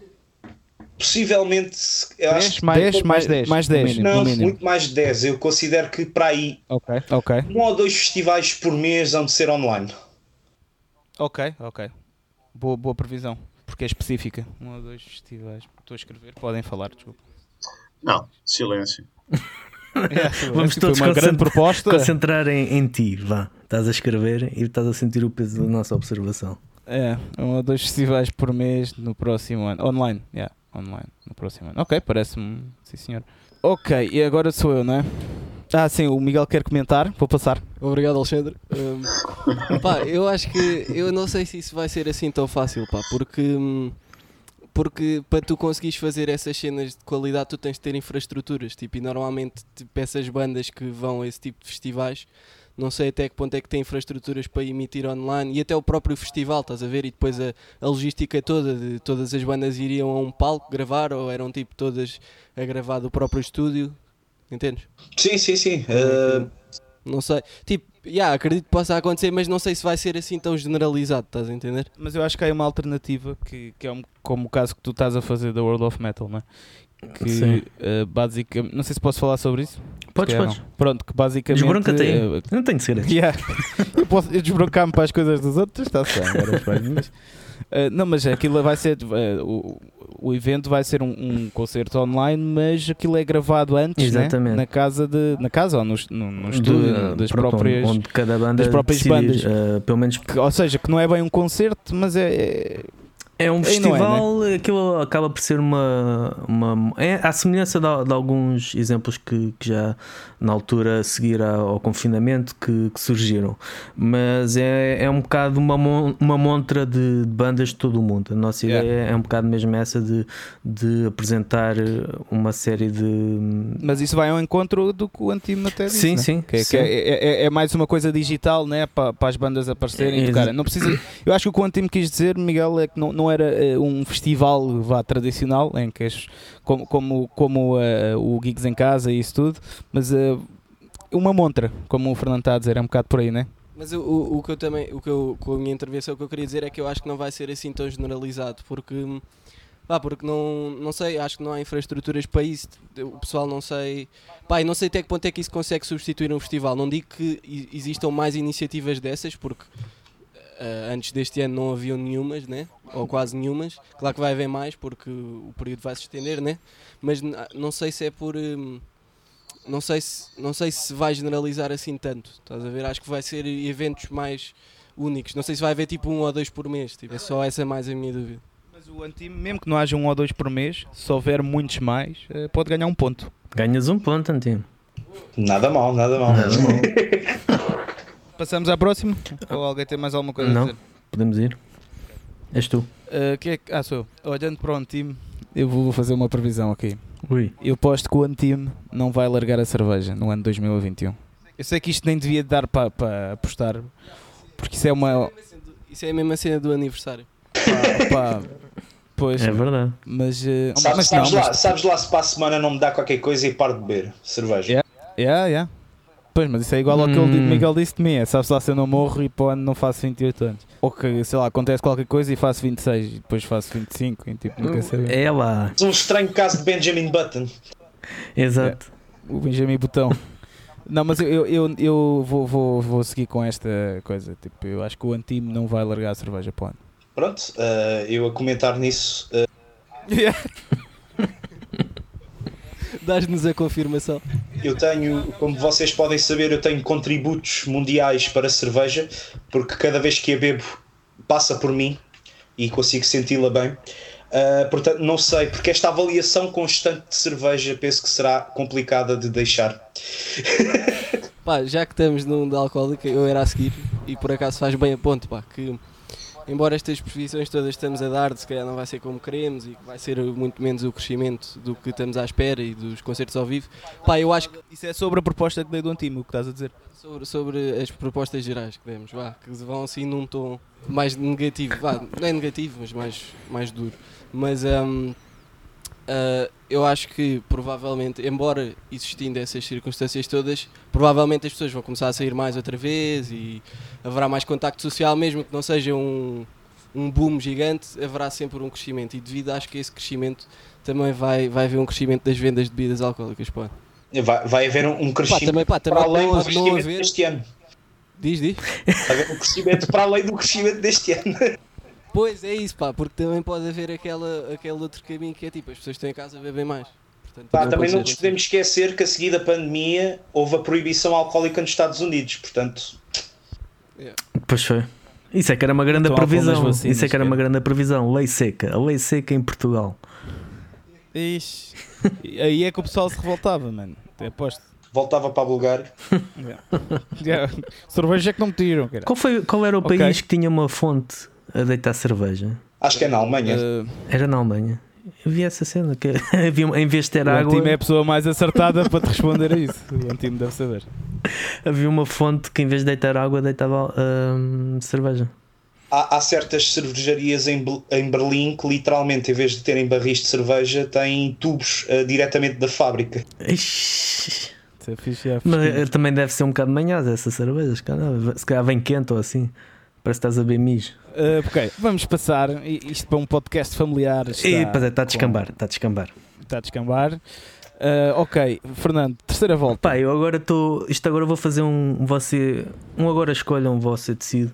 possivelmente. Eu acho 10 que- mais, 10, mais 10. mais no 10. mínimo. não, muito mais de 10. Eu considero que para aí Ok. Ok, um ou dois festivais por mês vão de ser online. ok, ok. Boa, boa previsão. Porque é específica. Um ou dois festivais. Estou a escrever, podem falar, desculpa. Não, silêncio. [LAUGHS] [LAUGHS] Vamos Foi todos uma grande concentrar- proposta. concentrar em, em ti, vá. Estás a escrever e estás a sentir o peso da nossa observação. É, um ou dois festivais por mês no próximo ano. Online, yeah, online, no próximo ano. Ok, parece-me, sim senhor. Ok, e agora sou eu, não é? Ah, sim, o Miguel quer comentar, vou passar. Obrigado, Alexandre. Hum, [LAUGHS] pá, eu acho que eu não sei se isso vai ser assim tão fácil, pá, porque hum, porque para tu conseguires fazer essas cenas de qualidade tu tens de ter infraestruturas, tipo, e normalmente tipo, essas bandas que vão a esse tipo de festivais, não sei até que ponto é que têm infraestruturas para emitir online e até o próprio festival, estás a ver? E depois a, a logística toda de todas as bandas iriam a um palco gravar ou eram tipo todas a gravar do próprio estúdio, entendes? Sim, sim, sim. Eh, Não sei. Tipo, yeah, acredito que possa acontecer, mas não sei se vai ser assim tão generalizado, estás a entender? Mas eu acho que há uma alternativa que, que é um- como o caso que tu estás a fazer da World of Metal, não é? Que Sim. eh, basicamente. Não sei se posso falar sobre isso. Podes, podes. não. Pronto, que basicamente. Desbronca-te aí. eh, Não tenho segredos. [LAUGHS] Yeah. eu posso eu desbroncar-me para as coisas dos outros, está-se bem, Uh, não, mas aquilo vai ser. uh, o, o evento vai ser um, um concerto online, mas aquilo é gravado antes, né? Na casa de. Na casa ou no, no, no estúdio Do- das pronto, próprias. Onde cada banda das próprias decide, bandas. eh, pelo menos que- ou seja, que não é bem um concerto, mas é. É um não é, festival, aquilo acaba por ser uma. uma é à semelhança de, de alguns exemplos que, que já na altura a seguir ao, confinamento que, que surgiram. Mas é, é um bocado uma, uma montra de, de bandas de todo o mundo. A nossa Yeah. ideia é um bocado mesmo essa de, de apresentar uma série de. Mas isso vai ao encontro do que o Antimo até disse. Sim, né? sim, Que, é- que sim. é, é- é mais uma coisa digital né? para, para as bandas aparecerem. e Exa- tocarem. Não precisa, eu acho que o que o Antimo quis dizer, Miguel, é que não, não era eh, um festival vá, tradicional, em que as- como, como, como eh, o Gigs em Casa e isso tudo, mas eh, uma montra, como o Fernando está a dizer, é um bocado por aí, né? Mas o, o, o que eu também, o que eu, com a minha intervenção, o que eu queria dizer é que eu acho que não vai ser assim tão generalizado, porque, pá, porque não, não sei, acho que não há infraestruturas para isso, o pessoal não sei, pá, não sei até que ponto é que isso consegue substituir um festival, não digo que existam mais iniciativas dessas, porque eh, antes deste ano não haviam nenhumas, né? ou quase nenhumas, claro que vai haver mais, porque o período vai se estender, né? mas n- não sei se é por... hum, não sei se não sei se vai generalizar assim tanto. Estás a ver? Acho que vai ser eventos mais únicos. Não sei se vai haver tipo um ou dois por mês. Tipo, é só essa mais a minha dúvida. Mas o Antime, mesmo que não haja um ou dois por mês, se houver muitos mais, eh, pode ganhar um ponto. Ganhas um ponto, Antino. Nada mal, nada mal. Nada mal. [LAUGHS] Passamos à próxima? Ou alguém tem mais alguma coisa Não. a dizer? Podemos ir. És tu. Eh, que é que- ah, sou eu. Olhando para o Antime, eu vou fazer uma previsão aqui. Ui. Eu posto que o Antime não vai largar a cerveja no ano 2021. Eu sei que isto nem devia dar para para apostar, porque isso é uma. Isso é a mesma cena do aniversário. pá, pois, É verdade. mas, eh, Sabes, mas sabes não, lá, mas- sabes lá se para a semana não me dá qualquer coisa e paro de beber cerveja. Yeah. Yeah, yeah. Pois, mas isso é igual ao que Hum. o Miguel disse de mim: é, sabe-se lá se eu não morro e para o ano não faço 28 anos. Ou que, sei lá, acontece qualquer coisa e faço 26 e depois faço 25 e tipo, nunca sei. É lá. Um estranho caso de Benjamin Button. Exato. O Benjamin Botão. Não, mas eu, eu, eu, eu vou, vou, vou seguir com esta coisa. Tipo, eu acho que o Antime não vai largar a cerveja para o ano. Pronto, eh, eu a comentar nisso. eh, [LAUGHS] Dás-nos a confirmação. eu tenho, como vocês podem saber, eu tenho contributos mundiais para a cerveja, porque cada vez que a bebo passa por mim e consigo senti-la bem. Eh, portanto, não sei, porque esta avaliação constante de cerveja penso que será complicada de deixar. Pá, já que estamos num de alcoólica, eu era a seguir e por acaso faz bem a ponto, pá, que embora estas previsões todas estamos a dar, de se calhar não vai ser como queremos e que vai ser muito menos o crescimento do que estamos à espera e dos concertos ao vivo, pá, eu acho que Isso é sobre a proposta que dei do Antime, o que estás a dizer. sobre, sobre as propostas gerais que demos, vá, que vão assim num tom mais negativo, vá, não é negativo, mas mais, mais duro. Mas hum, ah, eu acho que provavelmente, embora existindo essas circunstâncias todas, provavelmente as pessoas vão começar a sair mais outra vez e haverá mais contacto social, mesmo que não seja um, um boom gigante, haverá sempre um crescimento. E devido acho que esse crescimento também vai, vai haver um crescimento das vendas de bebidas alcoólicas. Pá. Vai, vai haver um, um Pá, crescimento também, pá, para também além não, do crescimento deste ano. Diz, diz. Vai haver um crescimento para além do crescimento deste ano. Pois é isso, pá, porque também pode haver aquela, aquele outro caminho que é tipo, as pessoas estão em casa a beber mais. Portanto, Pá, também pode não nos assim. podemos esquecer que a seguir da pandemia houve a proibição alcoólica nos Estados Unidos, portanto, Pois foi. Isso é que era uma grande Então, previsão. vacinas, Isso é que era uma cara. grande previsão. Lei seca. A lei seca em Portugal. Ixi. Aí é que o pessoal se revoltava, mano. Te aposto. voltava para a Bulgária. [LAUGHS] Cerveja é que não me tiram, cara. Qual, foi, qual era o Ok. país que tinha uma fonte a deitar cerveja? Acho que é na Alemanha. Uh, Era na Alemanha. Eu vi essa cena. Que [LAUGHS] havia, em vez de ter o água, Antime é a pessoa mais acertada para te responder a isso. O Antime deve saber. [LAUGHS] havia uma fonte que em vez de deitar água, deitava hum, cerveja. Há, há certas cervejarias em, em Berlim que literalmente, em vez de terem barris de cerveja, têm tubos eh, diretamente da fábrica. Ixi. É fixe, é Mas eh, também deve ser um bocado manhosa essa cerveja. Se calhar, se calhar vem quente ou assim. Parece que estás a beber mijo. Uh, ok, vamos passar isto para um podcast familiar. Está, está a com- descambar. Está a descambar. Está a descambar. Uh, ok, Fernando, terceira volta. Pá, eu agora estou. Isto agora vou fazer um. Você. Um agora escolham, você decide.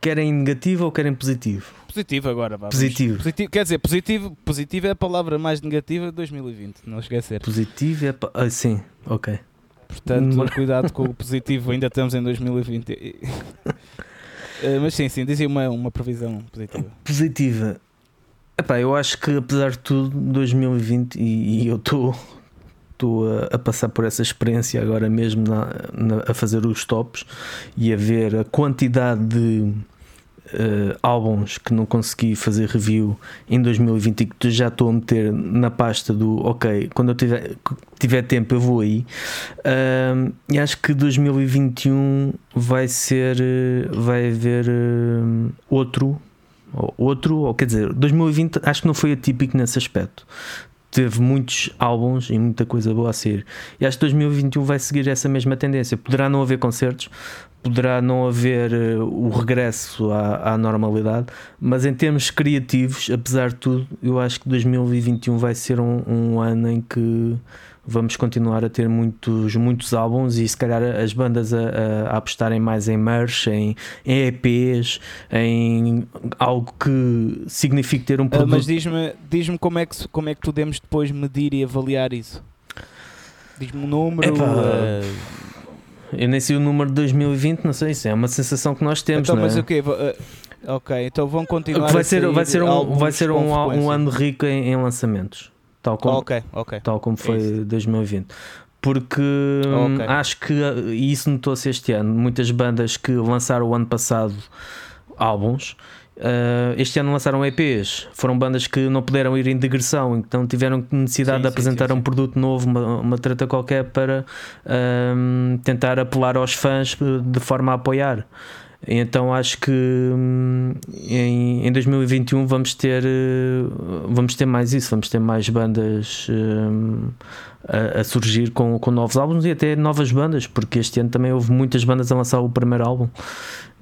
Querem negativo ou querem positivo? Positivo agora, vá. Positivo. positivo. Quer dizer, positivo, positivo é a palavra mais negativa de 2020, não esquecer. Positivo é. pa- Ah, sim, ok. Portanto, Demora- cuidado com o positivo, ainda estamos em 2020. [LAUGHS] E- Uh, mas sim, sim, dizia uma, uma previsão positiva. Positiva. Epá, eu acho que apesar de tudo, 2020, e, e eu estou estou a, a passar por essa experiência agora mesmo na- na- a fazer os tops e a ver a quantidade de eh, álbuns que não consegui fazer review em 2020 e que já estou a meter na pasta do ok, quando eu tiver, tiver tempo eu vou aí Ahm, e acho que 2021 vai ser eh, vai haver eh, outro ou outro, ou quer dizer, 2020 acho que não foi atípico nesse aspecto. teve muitos álbuns e muita coisa boa a sair. E acho que 2021 vai seguir essa mesma tendência. Poderá não haver concertos, poderá não haver uh, o regresso à, à, normalidade, mas em termos criativos, apesar de tudo, eu acho que 2021 vai ser um, um ano em que vamos continuar a ter muitos, muitos álbuns e se calhar as bandas a, a, apostarem mais em merch, em, em, EPs, em algo que signifique ter um produto. Uh, mas diz-me diz como, é que, como é que podemos depois medir e avaliar isso? Diz-me um número. Uh... Eu nem sei o número de 2020, não sei, isso é uma sensação que nós temos. Então, não é? mas o quê? Uh, ok, então vão continuar vai ser, a vai ser um, vai ser um, um ano rico em, em lançamentos tal como, okay, okay. Tal como foi é 2020. Porque okay. acho que e isso notou-se este ano. Muitas bandas que lançaram o ano passado álbuns. Uh, este ano lançaram EPs, foram bandas que não puderam ir em digressão, então tiveram necessidade sim, de apresentar sim, sim, um produto novo, uma, uma treta qualquer para uh, tentar apelar aos fãs de forma a apoiar. Então acho que hum, em, em 2021 vamos ter, eh, vamos ter mais isso, vamos ter mais bandas um, a, a, surgir com, com novos álbuns e até novas bandas, porque este ano também houve muitas bandas a lançar o primeiro álbum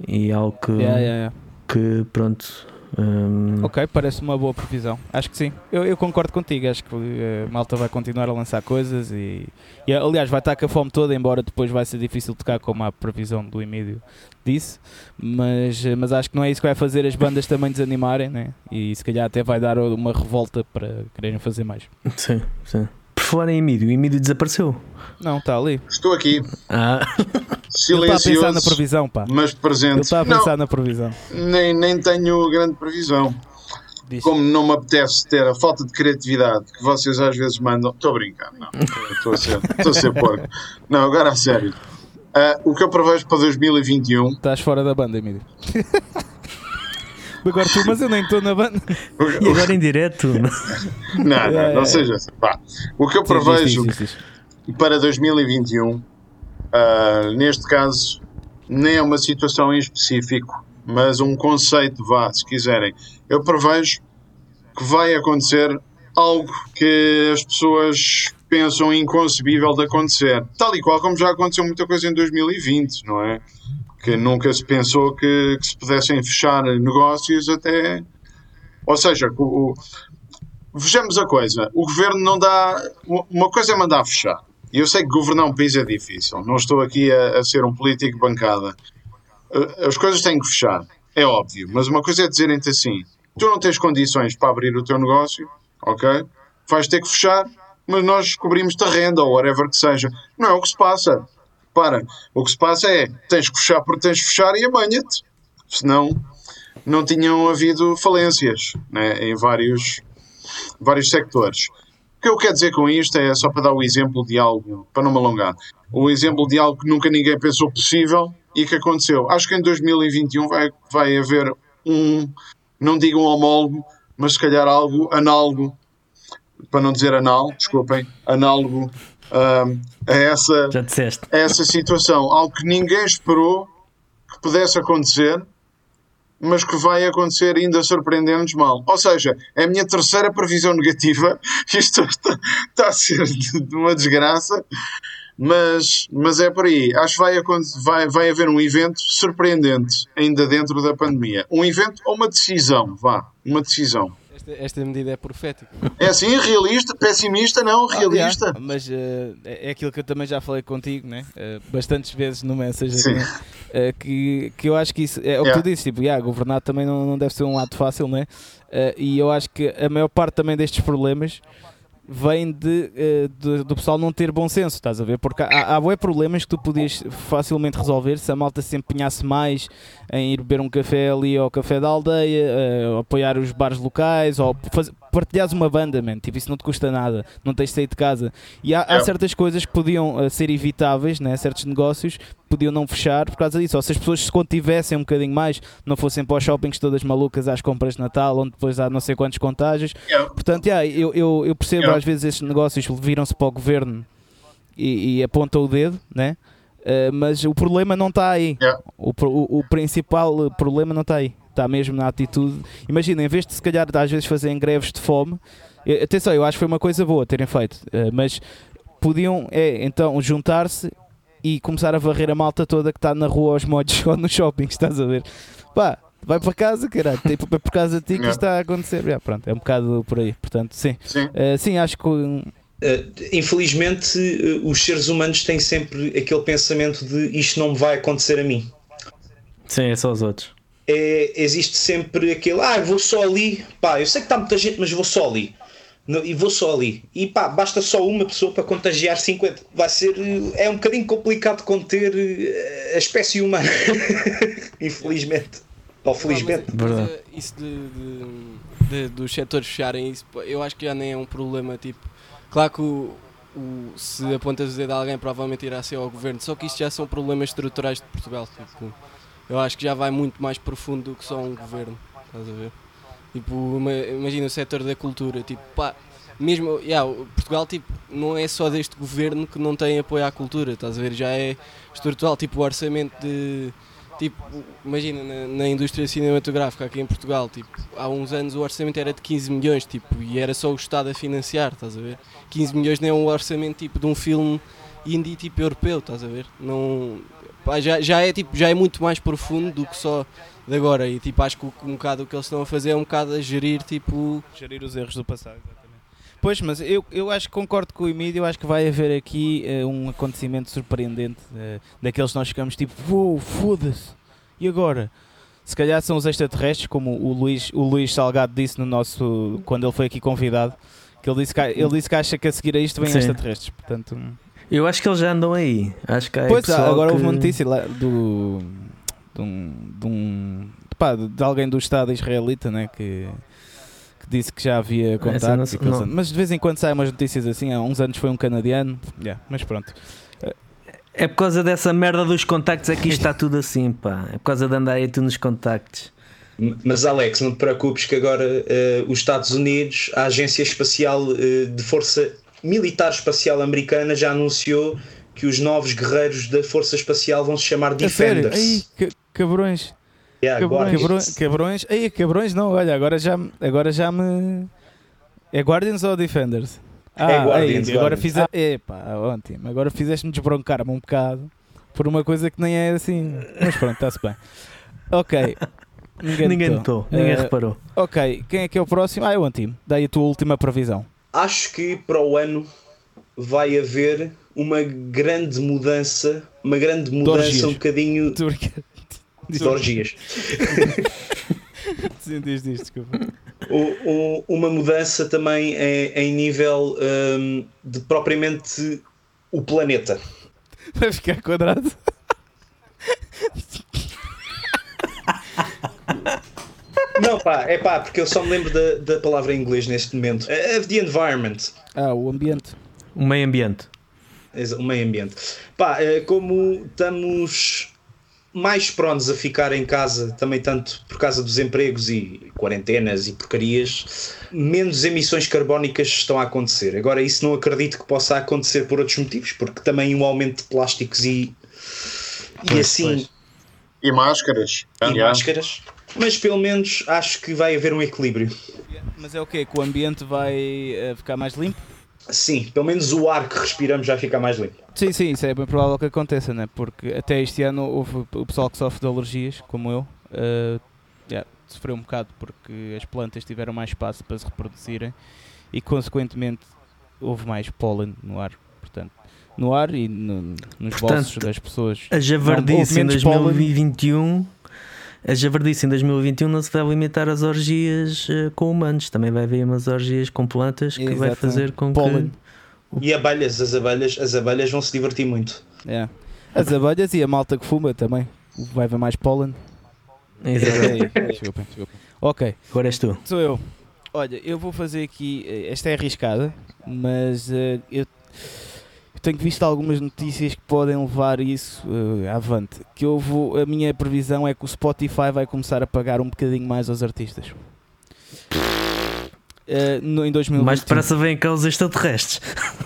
e é algo que, yeah, yeah, yeah. Que pronto um... Ok, parece uma boa previsão. Acho que sim. Eu, eu concordo contigo. Acho que uh, malta vai continuar a lançar coisas e, e, aliás, vai estar com a fome toda. Embora depois vai ser difícil tocar, como a previsão do Emílio disse. Mas, eh, mas acho que não é isso que vai fazer as bandas também desanimarem, né? E se calhar até vai dar uma revolta para quererem fazer mais. Sim, sim. Por falar em Emílio, o Emílio desapareceu. Não, está ali. Estou aqui. Ah. Silencioso. Ele está a pensar na previsão, pá. Mas presente. Ele está a pensar não, na previsão. Nem, nem tenho grande previsão. Diz. Como não me apetece ter a falta de criatividade que vocês às vezes mandam. Estou a brincar, não. Estou a ser, estou a ser porco. Não, agora a sério. Uh, o que eu prevejo para 2021. Estás fora da banda, Emílio. [LAUGHS] Agora tu, mas eu nem estou na banda. E agora em direto? não, não, é, não seja assim. Pá. O que eu prevejo para 2021, uh, neste caso, nem é uma situação em específico, mas um conceito, vá, se quiserem. Eu prevejo que vai acontecer algo que as pessoas pensam inconcebível de acontecer. Tal e qual como já aconteceu muita coisa em 2020, não é? que nunca se pensou que, que se pudessem fechar negócios até. Ou seja, o, vejamos a coisa: o governo não dá. Uma coisa é mandar fechar. E eu sei que governar um país é difícil. Não estou aqui a, a ser um político bancada. As coisas têm que fechar, é óbvio. Mas uma coisa é dizerem-te assim: tu não tens condições para abrir o teu negócio, ok? Vais ter que fechar, mas nós cobrimos-te a renda ou whatever que seja. Não é o que se passa. Para, o que se passa é tens que fechar porque tens que fechar e amanha-te. Senão não tinham havido falências né, em vários, vários sectores. O que eu quero dizer com isto é só para dar o exemplo de algo, para não me alongar, o exemplo de algo que nunca ninguém pensou possível e que aconteceu. Acho que em 2021 vai, vai haver um, não digo um homólogo, mas se calhar algo análogo, para não dizer anal, desculpem, análogo um, a, essa, a essa situação. Algo que ninguém esperou que pudesse acontecer, mas que vai acontecer ainda surpreendendo-nos mal. Ou seja, é a minha terceira previsão negativa. [LAUGHS] Isto está, está a ser de uma desgraça. Mas, mas é por aí. Acho que vai, vai, vai haver um evento surpreendente ainda dentro da pandemia. Um evento ou uma decisão, vá, uma decisão. Esta, esta medida é profética. É assim, realista, pessimista, não, realista. Ah, mas uh, é aquilo que eu também já falei contigo, né? Uh, bastantes vezes no Messenger, né? uh, que, que eu acho que isso é o que yeah. tu disse, tipo, yeah, governar também não, não deve ser um ato fácil, né? e eu acho que a maior parte também destes problemas vem de, eh, de, do pessoal não ter bom senso, estás a ver? Porque há, há bué problemas que tu podias facilmente resolver se a malta se empenhasse mais em ir beber um café ali ao café da aldeia, uh, apoiar os bares locais, ou faz, partilhares uma banda, man. Tipo, isso não te custa nada, não tens de sair de casa. E há, há certas coisas que podiam uh, ser evitáveis, né? certos negócios podiam não fechar por causa disso. Ou se as pessoas se contivessem um bocadinho mais, não fossem para os shoppings todas malucas às compras de Natal, onde depois há não sei quantos contágios. Portanto, yeah, eu, eu, eu percebo às vezes estes negócios viram-se para o governo e, e apontam o dedo, né? Uh, mas o problema não está aí. O, o, o principal problema não está aí está mesmo na atitude. Imagina, em vez de se calhar às vezes fazerem greves de fome, Eu- Atenção, eu acho que foi uma coisa boa terem feito, eh, mas podiam é, então juntar-se e começar a varrer a malta toda que está na rua aos modos [LAUGHS] ou no shopping, estás a ver? Pá, vai para casa, caralho, tipo, é por causa de ti que está a acontecer. Yeah, pronto, é um bocado por aí, portanto, sim. Sim. Eh, sim, acho que. Uh, infelizmente, uh, os seres humanos têm sempre aquele pensamento de isto não me vai acontecer a mim. Sim, é só os outros. É, existe sempre aquele, ah, vou só ali, pá, eu sei que está muita gente, mas vou só ali. No- e vou só ali. E pá, basta só uma pessoa para contagiar 50. Vai ser. É um bocadinho complicado conter uh, a espécie humana. [LAUGHS] Infelizmente. Ou felizmente. Eh, isso de, de- de- dos setores fecharem, isso, eu acho que já nem é um problema. Tipo, claro que o, o- se apontas o dedo a alguém, provavelmente irá ser ao governo. Só que isto já são problemas estruturais de Portugal. Tipo, eu acho que já vai muito mais profundo do que só um governo. Estás a ver? Tipo, ima- imagina o setor da cultura. Tipo, pá, mesmo, yeah, Portugal tipo, não é só deste governo que não tem apoio à cultura. Estás a ver? Já é estrutural. Tipo, o orçamento de. Tipo, imagina, na, na indústria cinematográfica aqui em Portugal, tipo, há uns anos o orçamento era de 15 milhões, tipo, e era só o Estado a financiar, estás a ver? 15 milhões nem é um orçamento tipo de um filme indie tipo europeu, estás a ver? Não, pá, já, já é tipo, já é muito mais profundo do que só de agora e tipo, acho que o- um bocado o que eles estão a fazer é um bocado a gerir tipo gerir os erros do passado. Exatamente. Pois, mas eu, eu acho que concordo com o Emílio, eu acho que vai haver aqui eh, um acontecimento surpreendente eh, daqueles que nós ficamos tipo, uou, foda-se, e agora? Se calhar são os extraterrestres, como o Luís, o Luís Salgado disse no nosso, quando ele foi aqui convidado, que ele disse que, ele disse que acha que a seguir a isto vem Sim. extraterrestres, portanto... Eu acho que eles já andam aí. Acho que Pois, pessoal agora que... houve uma notícia lá do, de um, de, um pá, de alguém do Estado israelita né, que, que disse que já havia coisa. não. Mas de vez em quando saem umas notícias assim. Há uns anos foi um canadiano. Yeah, mas pronto. É por causa dessa merda dos contactos é que isto está [LAUGHS] tudo assim, pá. É por causa de andar aí tu nos contactos. Mas Alex, não te preocupes que agora eh, os Estados Unidos, a Agência Espacial eh, de Força Militar Espacial Americana já anunciou que os novos guerreiros da Força Espacial vão se chamar A sério? Defenders. Ai, ca- cabrões. Yeah, Cabrões, Guardians. cabrões, cabrões. Ai, cabrões não, olha, agora já, me- agora já me. É Guardians ou Defenders? Ah, É Guardians, agora Guardians. fize... Epá, ótimo. Agora fizeste-me desbroncar-me um bocado por uma coisa que nem é assim. Mas pronto, está-se bem. Ok. [LAUGHS] Ninguém, Ninguém notou. ninguém Eh, reparou. Ok, quem é que é o próximo? Ah, é o Antimo. Daí a tua última previsão. Acho que para o ano vai haver uma grande mudança, uma grande mudança um bocadinho de orgias. [LAUGHS] Sim, diz, diz, desculpa. O- o- uma mudança também em, em nível hum, de propriamente o planeta. Vai ficar quadrado. [LAUGHS] Não, pá, é pá, porque eu só me lembro da, da palavra em inglês neste momento. Of the environment. Ah, o ambiente. O meio ambiente. O meio ambiente. Pá, eh, como estamos mais prontos a ficar em casa, também tanto por causa dos empregos e quarentenas e porcarias, menos emissões carbónicas estão a acontecer. Agora, isso não acredito que possa acontecer por outros motivos, porque também o aumento de plásticos e, e Pois, assim pois. E máscaras. e Yeah. máscaras. Mas pelo menos acho que vai haver um equilíbrio. Mas é o quê? Que o ambiente vai eh, ficar mais limpo? Sim, pelo menos o ar que respiramos já fica mais limpo. Sim, sim, isso é bem provável que aconteça, né? Porque até este ano houve o pessoal que sofre de alergias, como eu, eh, yeah, sofreu um bocado porque as plantas tiveram mais espaço para se reproduzirem e, consequentemente, houve mais pólen no ar. Portanto, no ar e no- nos Portanto, bolsos das pessoas. A javardice em menos pólen. 2021. A javardice em 2021 não se vai limitar às orgias eh, com humanos, também vai haver umas orgias com plantas que vai fazer com Pólen. que. E abelhas, as abelhas, as abelhas vão se divertir muito. Yeah. As abelhas e a malta que fuma também. Vai haver mais pólen. Exato. [LAUGHS] Desculpem, desculpem. Ok. Agora és tu. Sou eu. Olha, eu vou fazer aqui. eh, Esta é arriscada, mas eu, eu tenho visto algumas notícias que podem levar isso eh, avante. Que eu vou, a minha previsão é que o Spotify vai começar a pagar um bocadinho mais aos artistas. Eh, no, em 2021. Mais depressa vêm cá os extraterrestres.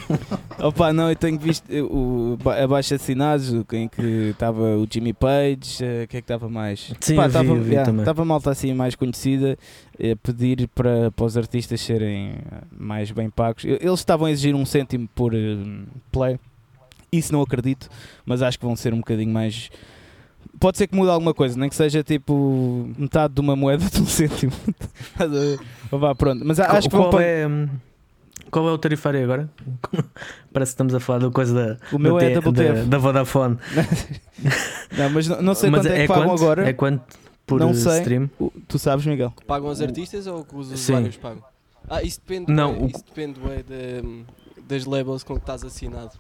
[LAUGHS] Opa, não, eu tenho visto eh, o, ba- abaixo assinados, em que estava o Jimmy Page, eh, o que é que estava mais? Sim, vi, estava vi estava malta assim mais conhecida a pedir para, para os artistas serem mais bem pagos. Eles estavam a exigir um cêntimo por eh, play. Isso não acredito, mas acho que vão ser um bocadinho mais. Pode ser que mude alguma coisa, nem que seja tipo metade de uma moeda de um [LAUGHS] cêntimo. Estás a ver? Vá, pronto. Mas acho que vão qual, é, hum, qual é o tarifário agora? [LAUGHS] Parece que estamos a falar da coisa da, O meu da, é da, da Vodafone. [LAUGHS] Não, mas não, não sei Mas quanto é, que pagam quanto? agora. É quanto por Não sei. stream? O- Tu sabes, Miguel? Pagam os artistas ou que os Sim. usuários pagam? Ah, isso depende, Não, o- isso depende bué da- das labels com que estás assinado.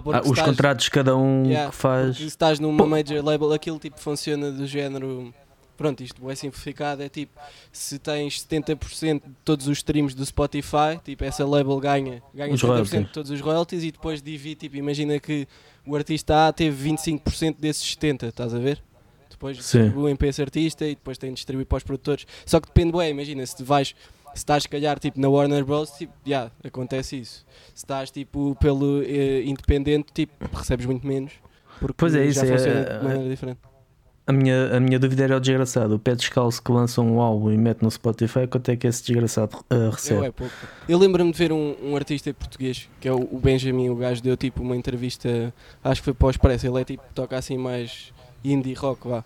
Pá, Ah, os estás- contratos cada um Yeah, que faz. se estás numa major label, aquilo tipo funciona do género. Pronto, isto é simplificado, é tipo, se tens 70% de todos os streams do Spotify, tipo, essa label ganha, ganha Os 70% royalties. de todos os royalties e depois divide, tipo, imagina que o artista A teve 25% desses 70%, estás a ver? Depois Sim. distribuem para esse artista e depois tem de distribuir para os produtores. Só que depende, bué, imagina, se vais, se estás, se calhar, tipo, na Warner Bros, tipo, já, acontece isso. Se estás, tipo, pelo eh, independente, tipo, recebes muito menos. Porque Pois é, já isso é- funciona de maneira diferente. A minha, a minha dúvida era o desgraçado. O pé descalço que lança um álbum e mete no Spotify, quanto é que esse desgraçado uh, Eu, recebe? é pouco. Eu lembro-me de ver um, um artista português, que é o, o Benjamin, o gajo deu tipo uma entrevista, acho que foi para o Expresso, ele é tipo, toca assim mais indie rock, vá.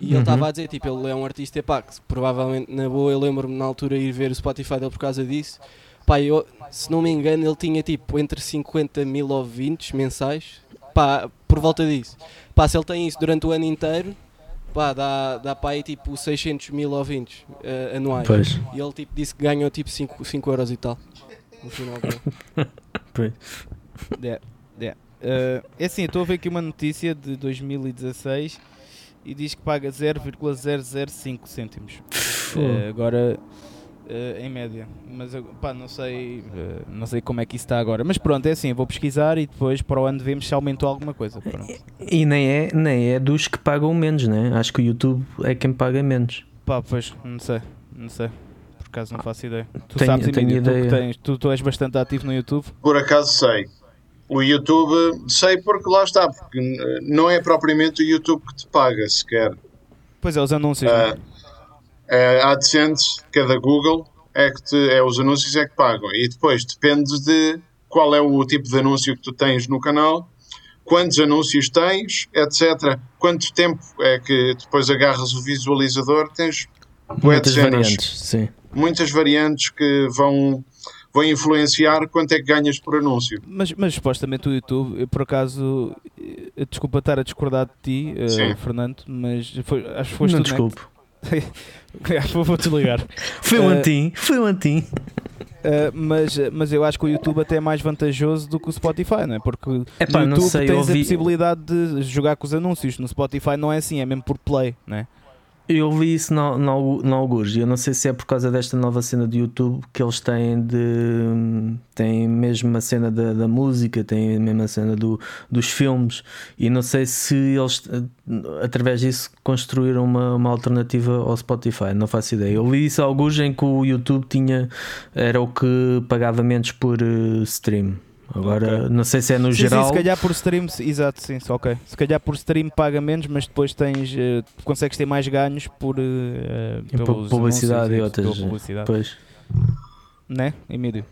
E ele Uhum. estava a dizer, tipo, ele é um artista, pá, que provavelmente na boa, eu lembro-me na altura ir ver o Spotify dele por causa disso. Pá, eu, se não me engano, ele tinha tipo entre 50 mil ouvintes mensais, pá, por volta disso. Pá, se ele tem isso durante o ano inteiro, pá, dá, dá para aí tipo 600 mil ouvintes eh, anuais. Pois. E ele tipo, disse que ganhou tipo 5, 5 euros e tal. No final do [LAUGHS] pois. Yeah, yeah. Eh, é assim, estou a ver aqui uma notícia de 2016 e diz que paga 0,005 cêntimos. Eh, agora, eh, em média. Mas eu, pá, não sei, eh, não sei como é que isso está agora. Mas pronto, é assim, eu vou pesquisar e depois para o ano vemos se aumentou alguma coisa. Pronto. E nem é, nem é dos que pagam menos, né? Acho que o YouTube é quem paga menos. Pá, pois, não sei, não sei. Por acaso não faço ideia. Tu Tenho- sabes, tenho Emílio, tu, que tens, tu, tu és bastante ativo no YouTube. Por acaso sei. O YouTube, sei porque lá está, porque eh, não é propriamente o YouTube que te paga sequer. Pois é, os anúncios, não é? Ah, é a AdSense, que é da Google, é que te, é os anúncios é que pagam. E depois depende de qual é o tipo de anúncio que tu tens no canal, quantos anúncios tens, etc. Quanto tempo é que depois agarras o visualizador, tens Muitas cenas, variantes, sim. muitas variantes que vão, vão influenciar quanto é que ganhas por anúncio. Mas, mas supostamente o YouTube, eu por acaso, eh, desculpa estar a discordar de ti, Sim. Fernando, mas foi, acho que foste Não desculpe. [LAUGHS] Vou- Vou desligar. Foi um Eh, antim, foi um antim. Uh, mas, mas eu acho que o YouTube até é mais vantajoso do que o Spotify, não é? Porque Epá, no não YouTube sei, tens eu a ouvi- possibilidade de jogar com os anúncios. No Spotify não é assim, é mesmo por play, não é? Eu ouvi isso na, na, na Algures eu não sei se é por causa desta nova cena do YouTube que eles têm de. têm mesmo a cena da, da música, têm a mesma cena do, dos filmes e não sei se eles através disso construíram uma, uma alternativa ao Spotify, não faço ideia. Eu ouvi isso a Algures em que o YouTube tinha. era o que pagava menos por eh, stream. Agora, Ok. não sei se é no Sim, geral. sim, se calhar por stream, exato, sim, sim, ok. Se calhar por stream paga menos, mas depois tens, eh, consegues ter mais ganhos por por pelos publicidade e outras- publicidade. Pois. Né, Emílio?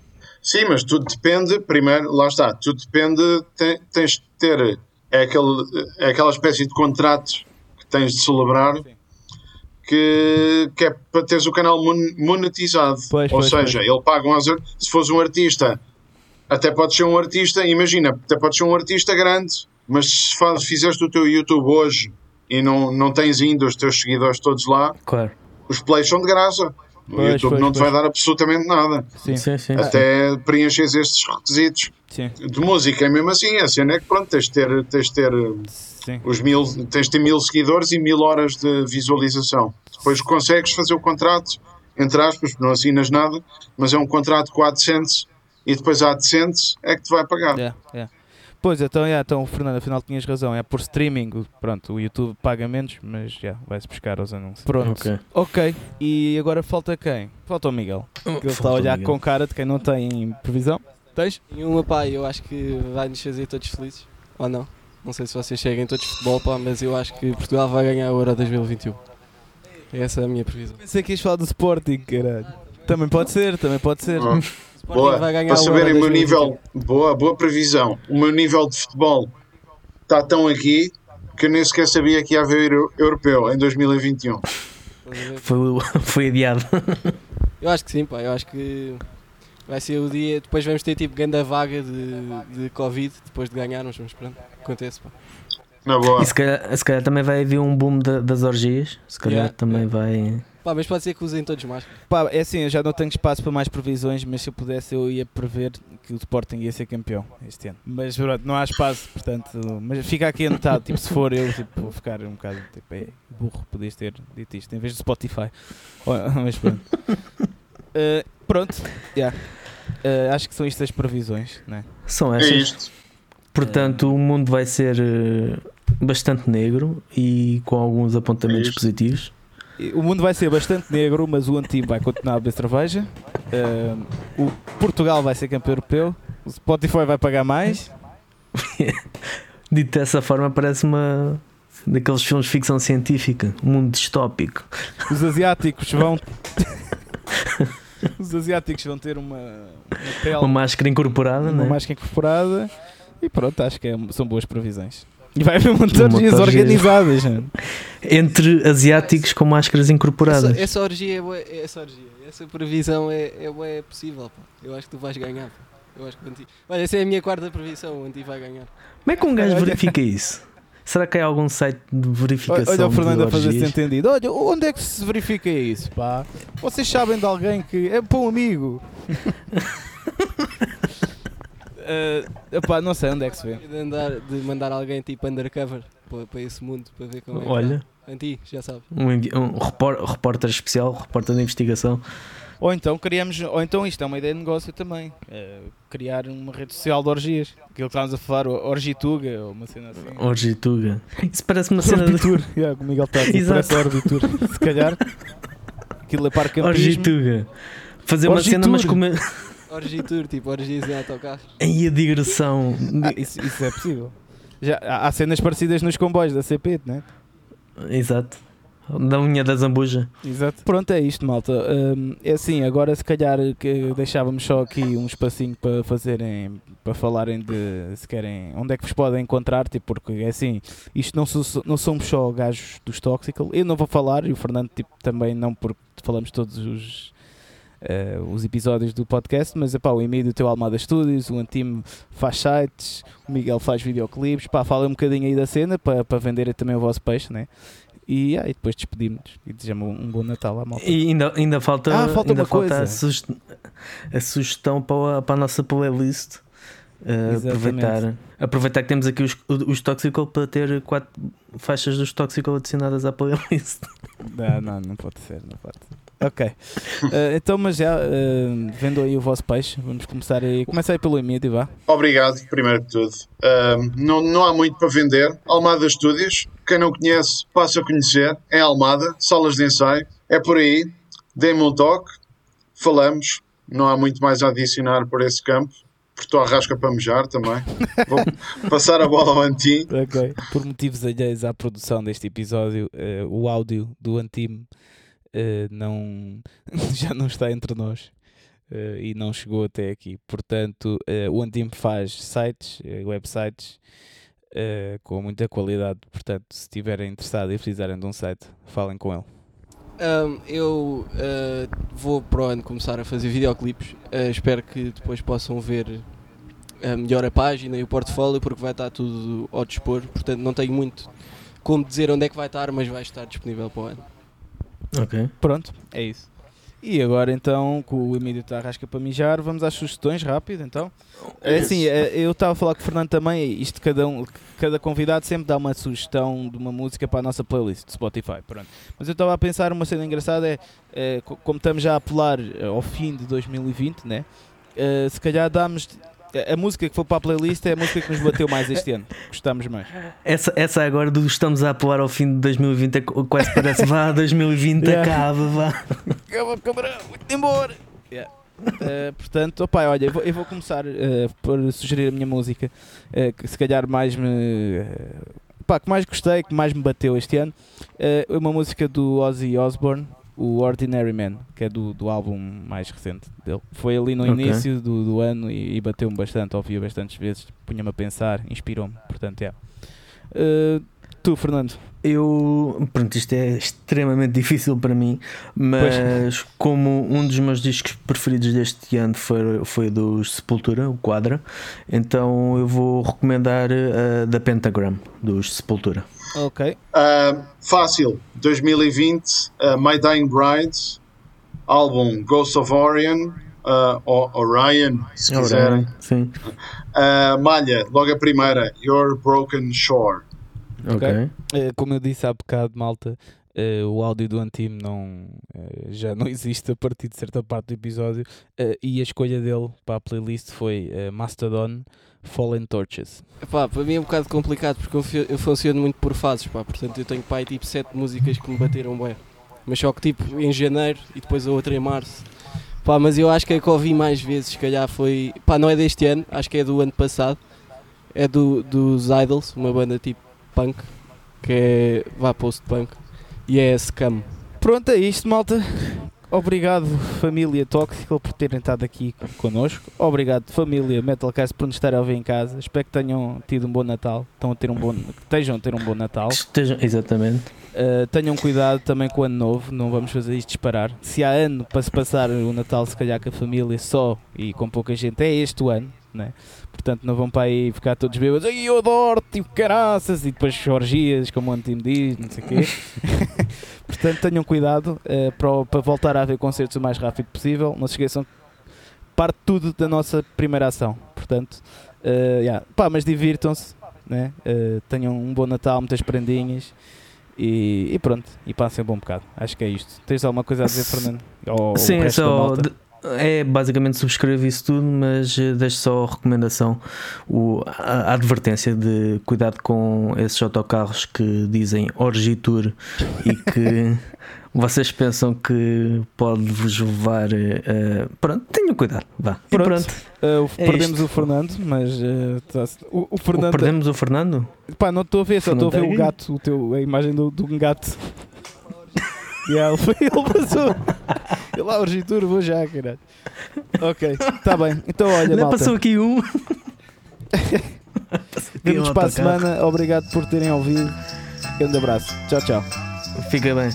Sim, mas tudo depende, primeiro, lá está, tudo depende, te- tens de ter é aquele, é aquela espécie de contrato que tens de celebrar que, que é para teres o canal mon- monetizado. Pois, Ou pois, seja, ele paga um se fores um artista, até pode ser um artista, imagina, até pode ser um artista grande, mas se faz, fizeste o teu YouTube hoje e não, não tens ainda os teus seguidores todos lá, Claro. os plays são de graça. O Pois, YouTube pois, não te pois. vai dar absolutamente nada. Sim, Sim, sim. Até preenches estes requisitos. sim, De música é mesmo assim, a cena é que pronto, tens de ter, tens de ter sim. os mil, tens de ter mil seguidores e mil horas de visualização. Depois consegues fazer o contrato, entre aspas, não assinas nada, mas é um contrato com a AdSense e depois a AdSense é que te vai pagar. Yeah, yeah. Pois, então, yeah, então, Fernando, afinal tinhas razão, é por streaming, o- pronto, o YouTube paga menos, mas já, vai-se buscar aos anúncios. Pronto, Ok. ok, e agora falta quem? Falta o Miguel, que ele está a olhar com cara de quem não tem previsão. Tens? E uma pá, eu acho que vai nos fazer todos felizes. Ou não? Não sei se vocês seguem todos futebol, pá, mas eu acho que Portugal vai ganhar a Euro 2021. Essa é a minha previsão. Pensei que ias falar do Sporting, caralho. Também pode ser, também pode ser. Sporting Boa, vai ganhar para saberem o meu 2021. nível, boa, boa previsão. O meu nível de futebol está tão aqui que eu nem sequer sabia que ia haver euro- europeu em 2021. Estás a ver? Foi, [LAUGHS] foi adiado. Eu acho que sim, pá, eu acho que vai ser o dia. Depois vamos ter tipo grande vaga de, de Covid depois de ganharmos, mas pronto, acontece, pá. Na boa. E se calhar, se calhar também vai haver um boom da- das orgias. Se calhar Yeah, também vai. Pá, mas pode ser que usem todos máscara. Pá, é assim, eu já não tenho espaço para mais previsões, mas se eu pudesse eu ia prever que o Sporting ia ser campeão este ano. Mas pronto, não há espaço, portanto, mas fica aqui anotado, tipo, se for eu, tipo, vou ficar um bocado, tipo, é burro, podias ter dito isto, em vez do Spotify. [LAUGHS] Mas pronto. Uh, [LAUGHS] pronto, já. Uh, acho que são estas as previsões, né? São É estas. isto. Portanto, o mundo vai ser eh, bastante negro e com alguns apontamentos É positivos. O mundo vai ser bastante negro, mas o Antimo vai continuar a beber cerveja. Uh, o Portugal vai ser campeão europeu. O Spotify vai pagar mais. [LAUGHS] Dito dessa forma, parece uma daqueles filmes de ficção científica, um mundo distópico. Os asiáticos vão. [LAUGHS] Os asiáticos vão ter uma, uma pele, Uma máscara incorporada, uma né? máscara incorporada. E pronto, acho que é- são boas previsões. E vai haver orgias orgia. organizadas. mano. Entre asiáticos com máscaras incorporadas. Essa, essa orgia é bué- essa orgia, essa previsão é, é, bué possível, pá. Eu acho que tu vais ganhar, pá. Eu acho que o Anti... Olha, essa é a minha quarta previsão, o Anti vai ganhar. Como é que um gajo verifica isso? Será que há algum site de verificação? Olha o Fernando a fazer-se entendido. Olha, onde é que se verifica isso, pá? Vocês sabem de alguém que é para um amigo. [LAUGHS] Epá, não sei onde é que se vê. De, andar, de mandar alguém tipo undercover para, para esse mundo, para ver como é que Olha, tá. Anti, já sabe. um, um repor- repórter especial, repórter de investigação. Ou então criamos, ou então isto é uma ideia de negócio também. eh, criar uma rede social de orgias. Aquilo que estávamos a falar, o- Orgituga, ou uma cena assim. Orgituga. Isso parece uma cena de Orbitur, [LAUGHS] yeah, como o Miguel está a dizer, Exato. parece Orbitur. Se calhar, aquilo é campismo. Orgituga. Fazer uma cena, mas Orgitur. Comer. Orgitur, tipo orgias em autocarro. Aí a digressão. Ah, isso, isso é possível. Já, há, cenas parecidas nos comboios da CP, né? Exato. Da unha da zambuja. Exato. Pronto, é isto, malta. Hum, é assim, agora se calhar que deixávamos só aqui um espacinho para fazerem, para falarem de se querem, onde é que vos podem encontrar, tipo, porque é assim, isto não, so- não somos só gajos dos Toxical. Eu não vou falar, e o Fernando tipo, também não, porque falamos todos os. Eh, os episódios do podcast, mas epá, o Emílio tem o Almada Studios, o Antimo faz sites, o Miguel faz videoclipes, pá, fala um bocadinho aí da cena para, para venderem também o vosso peixe, né? E, ah, e depois despedimos e desejamos um bom Natal à malta. E ainda, ainda falta, Ah, falta ainda uma falta coisa. A, sugest- a sugestão para a, para a nossa playlist. Uh, aproveitar, aproveitar que temos aqui os, os Toxical para ter quatro faixas dos Toxical adicionadas à playlist. [LAUGHS] Não, não, não pode ser, não pode ser. Ok. Eh, então, mas já, uh, vendo aí o vosso peixe, vamos começar aí. Começa aí pelo Emílio, vá. Obrigado, primeiro de tudo. Ahm, não, não há muito para vender. Almada Studios, quem não conhece, passa a conhecer. É Almada, salas de ensaio. É por aí. Dê-me um toque. Falamos. Não há muito mais a adicionar por esse campo. Porque estou à rasca para mejar também. [LAUGHS] Vou passar a bola ao Antim. Ok. Por motivos alheios à produção deste episódio, o áudio do Antime eh, não, [LAUGHS] já não está entre nós eh, e não chegou até aqui. Portanto, eh, o Antime faz sites, eh, websites com muita qualidade. Portanto, se estiverem interessados e precisarem de um site, falem com ele. Ahm, eu vou para o ano começar a fazer videoclipes. Espero que depois possam ver melhor a página e o portfólio, porque vai estar tudo ao dispor. Portanto, não tenho muito como dizer onde é que vai estar, mas vai estar disponível para o ano. Ok. Pronto, é isso. E agora então, com o Emílio está a rasca para mijar, vamos às sugestões, rápido então. É assim, é, eu estava a falar com o Fernando também, isto cada, um, cada convidado sempre dá uma sugestão de uma música para a nossa playlist de Spotify, pronto. Mas eu estava a pensar, uma cena engraçada é, é, co- como estamos já a apelar eh, ao fim de 2020, né? Eh, se calhar damos a, a música que foi para a playlist é a música que nos bateu mais este ano. Gostamos mais. Essa, essa agora do estamos a apelar ao fim de 2020 é qu- quase parece vá [LAUGHS] 2020 Yeah. acaba, vá. Acaba, camarão, muito embora. Yeah. Uh, portanto, opá, olha, eu vou, eu vou começar uh, por sugerir a minha música uh, que se calhar mais me. Uh, pá, que mais gostei, que mais me bateu este ano. Uh, uma música do Ozzy Osbourne, o Ordinary Man, que é do, do álbum mais recente dele. Foi ali no Ok. início do, do ano e, e bateu-me bastante, ouvi bastantes vezes, punha-me a pensar, inspirou-me. Portanto, é. Uh, tu, Fernando, Eu, pronto, isto é extremamente [LAUGHS] difícil para mim, mas como um dos meus discos preferidos deste ano foi, foi dos Sepultura, o Quadra, então eu vou recomendar a da Pentagram, dos Sepultura. ok. Uh, fácil, 2020, uh, My Dying Bride, álbum Ghost of Orion, uh, ou Orion, se quiserem. Sim, Uh, Malha, logo a primeira, Your Broken Shore. Ok. Eh, como eu disse há bocado, malta, eh, o áudio do Antime não, eh, já não [LAUGHS] existe a partir de certa parte do episódio eh, e a escolha dele para a playlist foi Mastodon Fallen Torches. Epá, para mim é um bocado complicado porque eu, eu funciono muito por fases, pá, portanto eu tenho pá, aí, tipo 7 músicas que me bateram bem. Mas só que tipo em janeiro e depois a outra em março. Pá, mas eu acho que a que ouvi mais vezes, se calhar foi. Pá, não é deste ano, acho que é do ano passado. É do, dos Idols, uma banda tipo punk, que é. vá post-punk. E é Scam. Pronto, é isto, malta. Obrigado, família Tóxica, por terem estado aqui connosco. Obrigado, família Metalcast, por nos estarem a ouvir em casa. Espero que tenham tido um bom Natal. Estão a ter um bom, que estejam a ter um bom Natal. Estejam, exatamente. Uh, tenham cuidado também com o ano novo, não vamos fazer isto disparar. Se há ano para se passar o Natal, se calhar com a família só e com pouca gente, é este o ano, né? Portanto, não vão para aí ficar todos bêbados, ai eu adoro-te, tipo caraças, e depois orgias, como o Antimo diz, não sei o quê. [LAUGHS] Portanto, tenham cuidado uh, para, para voltar a haver concertos o mais rápido possível. Não se esqueçam que parte tudo da nossa primeira ação. Portanto, uh, yeah. Pá, mas divirtam-se, né? Uh, tenham um bom Natal, muitas prendinhas. E, e pronto, e passem um bom bocado. Acho que é isto. Tens alguma coisa a dizer, Fernando? Ou Sim, só. É basicamente subscrevo isso tudo, mas eh, deixo só a recomendação, o, a, a advertência de cuidado com esses autocarros que dizem Orgitur e que [LAUGHS] vocês pensam que pode vos levar. eh, pronto, tenham cuidado, vá. Pronto. pronto. Uh, o- É perdemos isto. o Fernando, mas uh, o, o O- Fernando. Perdemos o Fernando? Pá, não estou a ver, só estou a ver o gato, o teu, a imagem do, do gato. Yeah, ele, foi- [LAUGHS] ele passou. Ele lá, Orgitur, vou já, caralho. Ok, está bem. Então, olha, Não malta. passou aqui um. [LAUGHS] Vemos um para a semana. Obrigado por terem ouvido. Grande abraço. Tchau, tchau. Fica bem.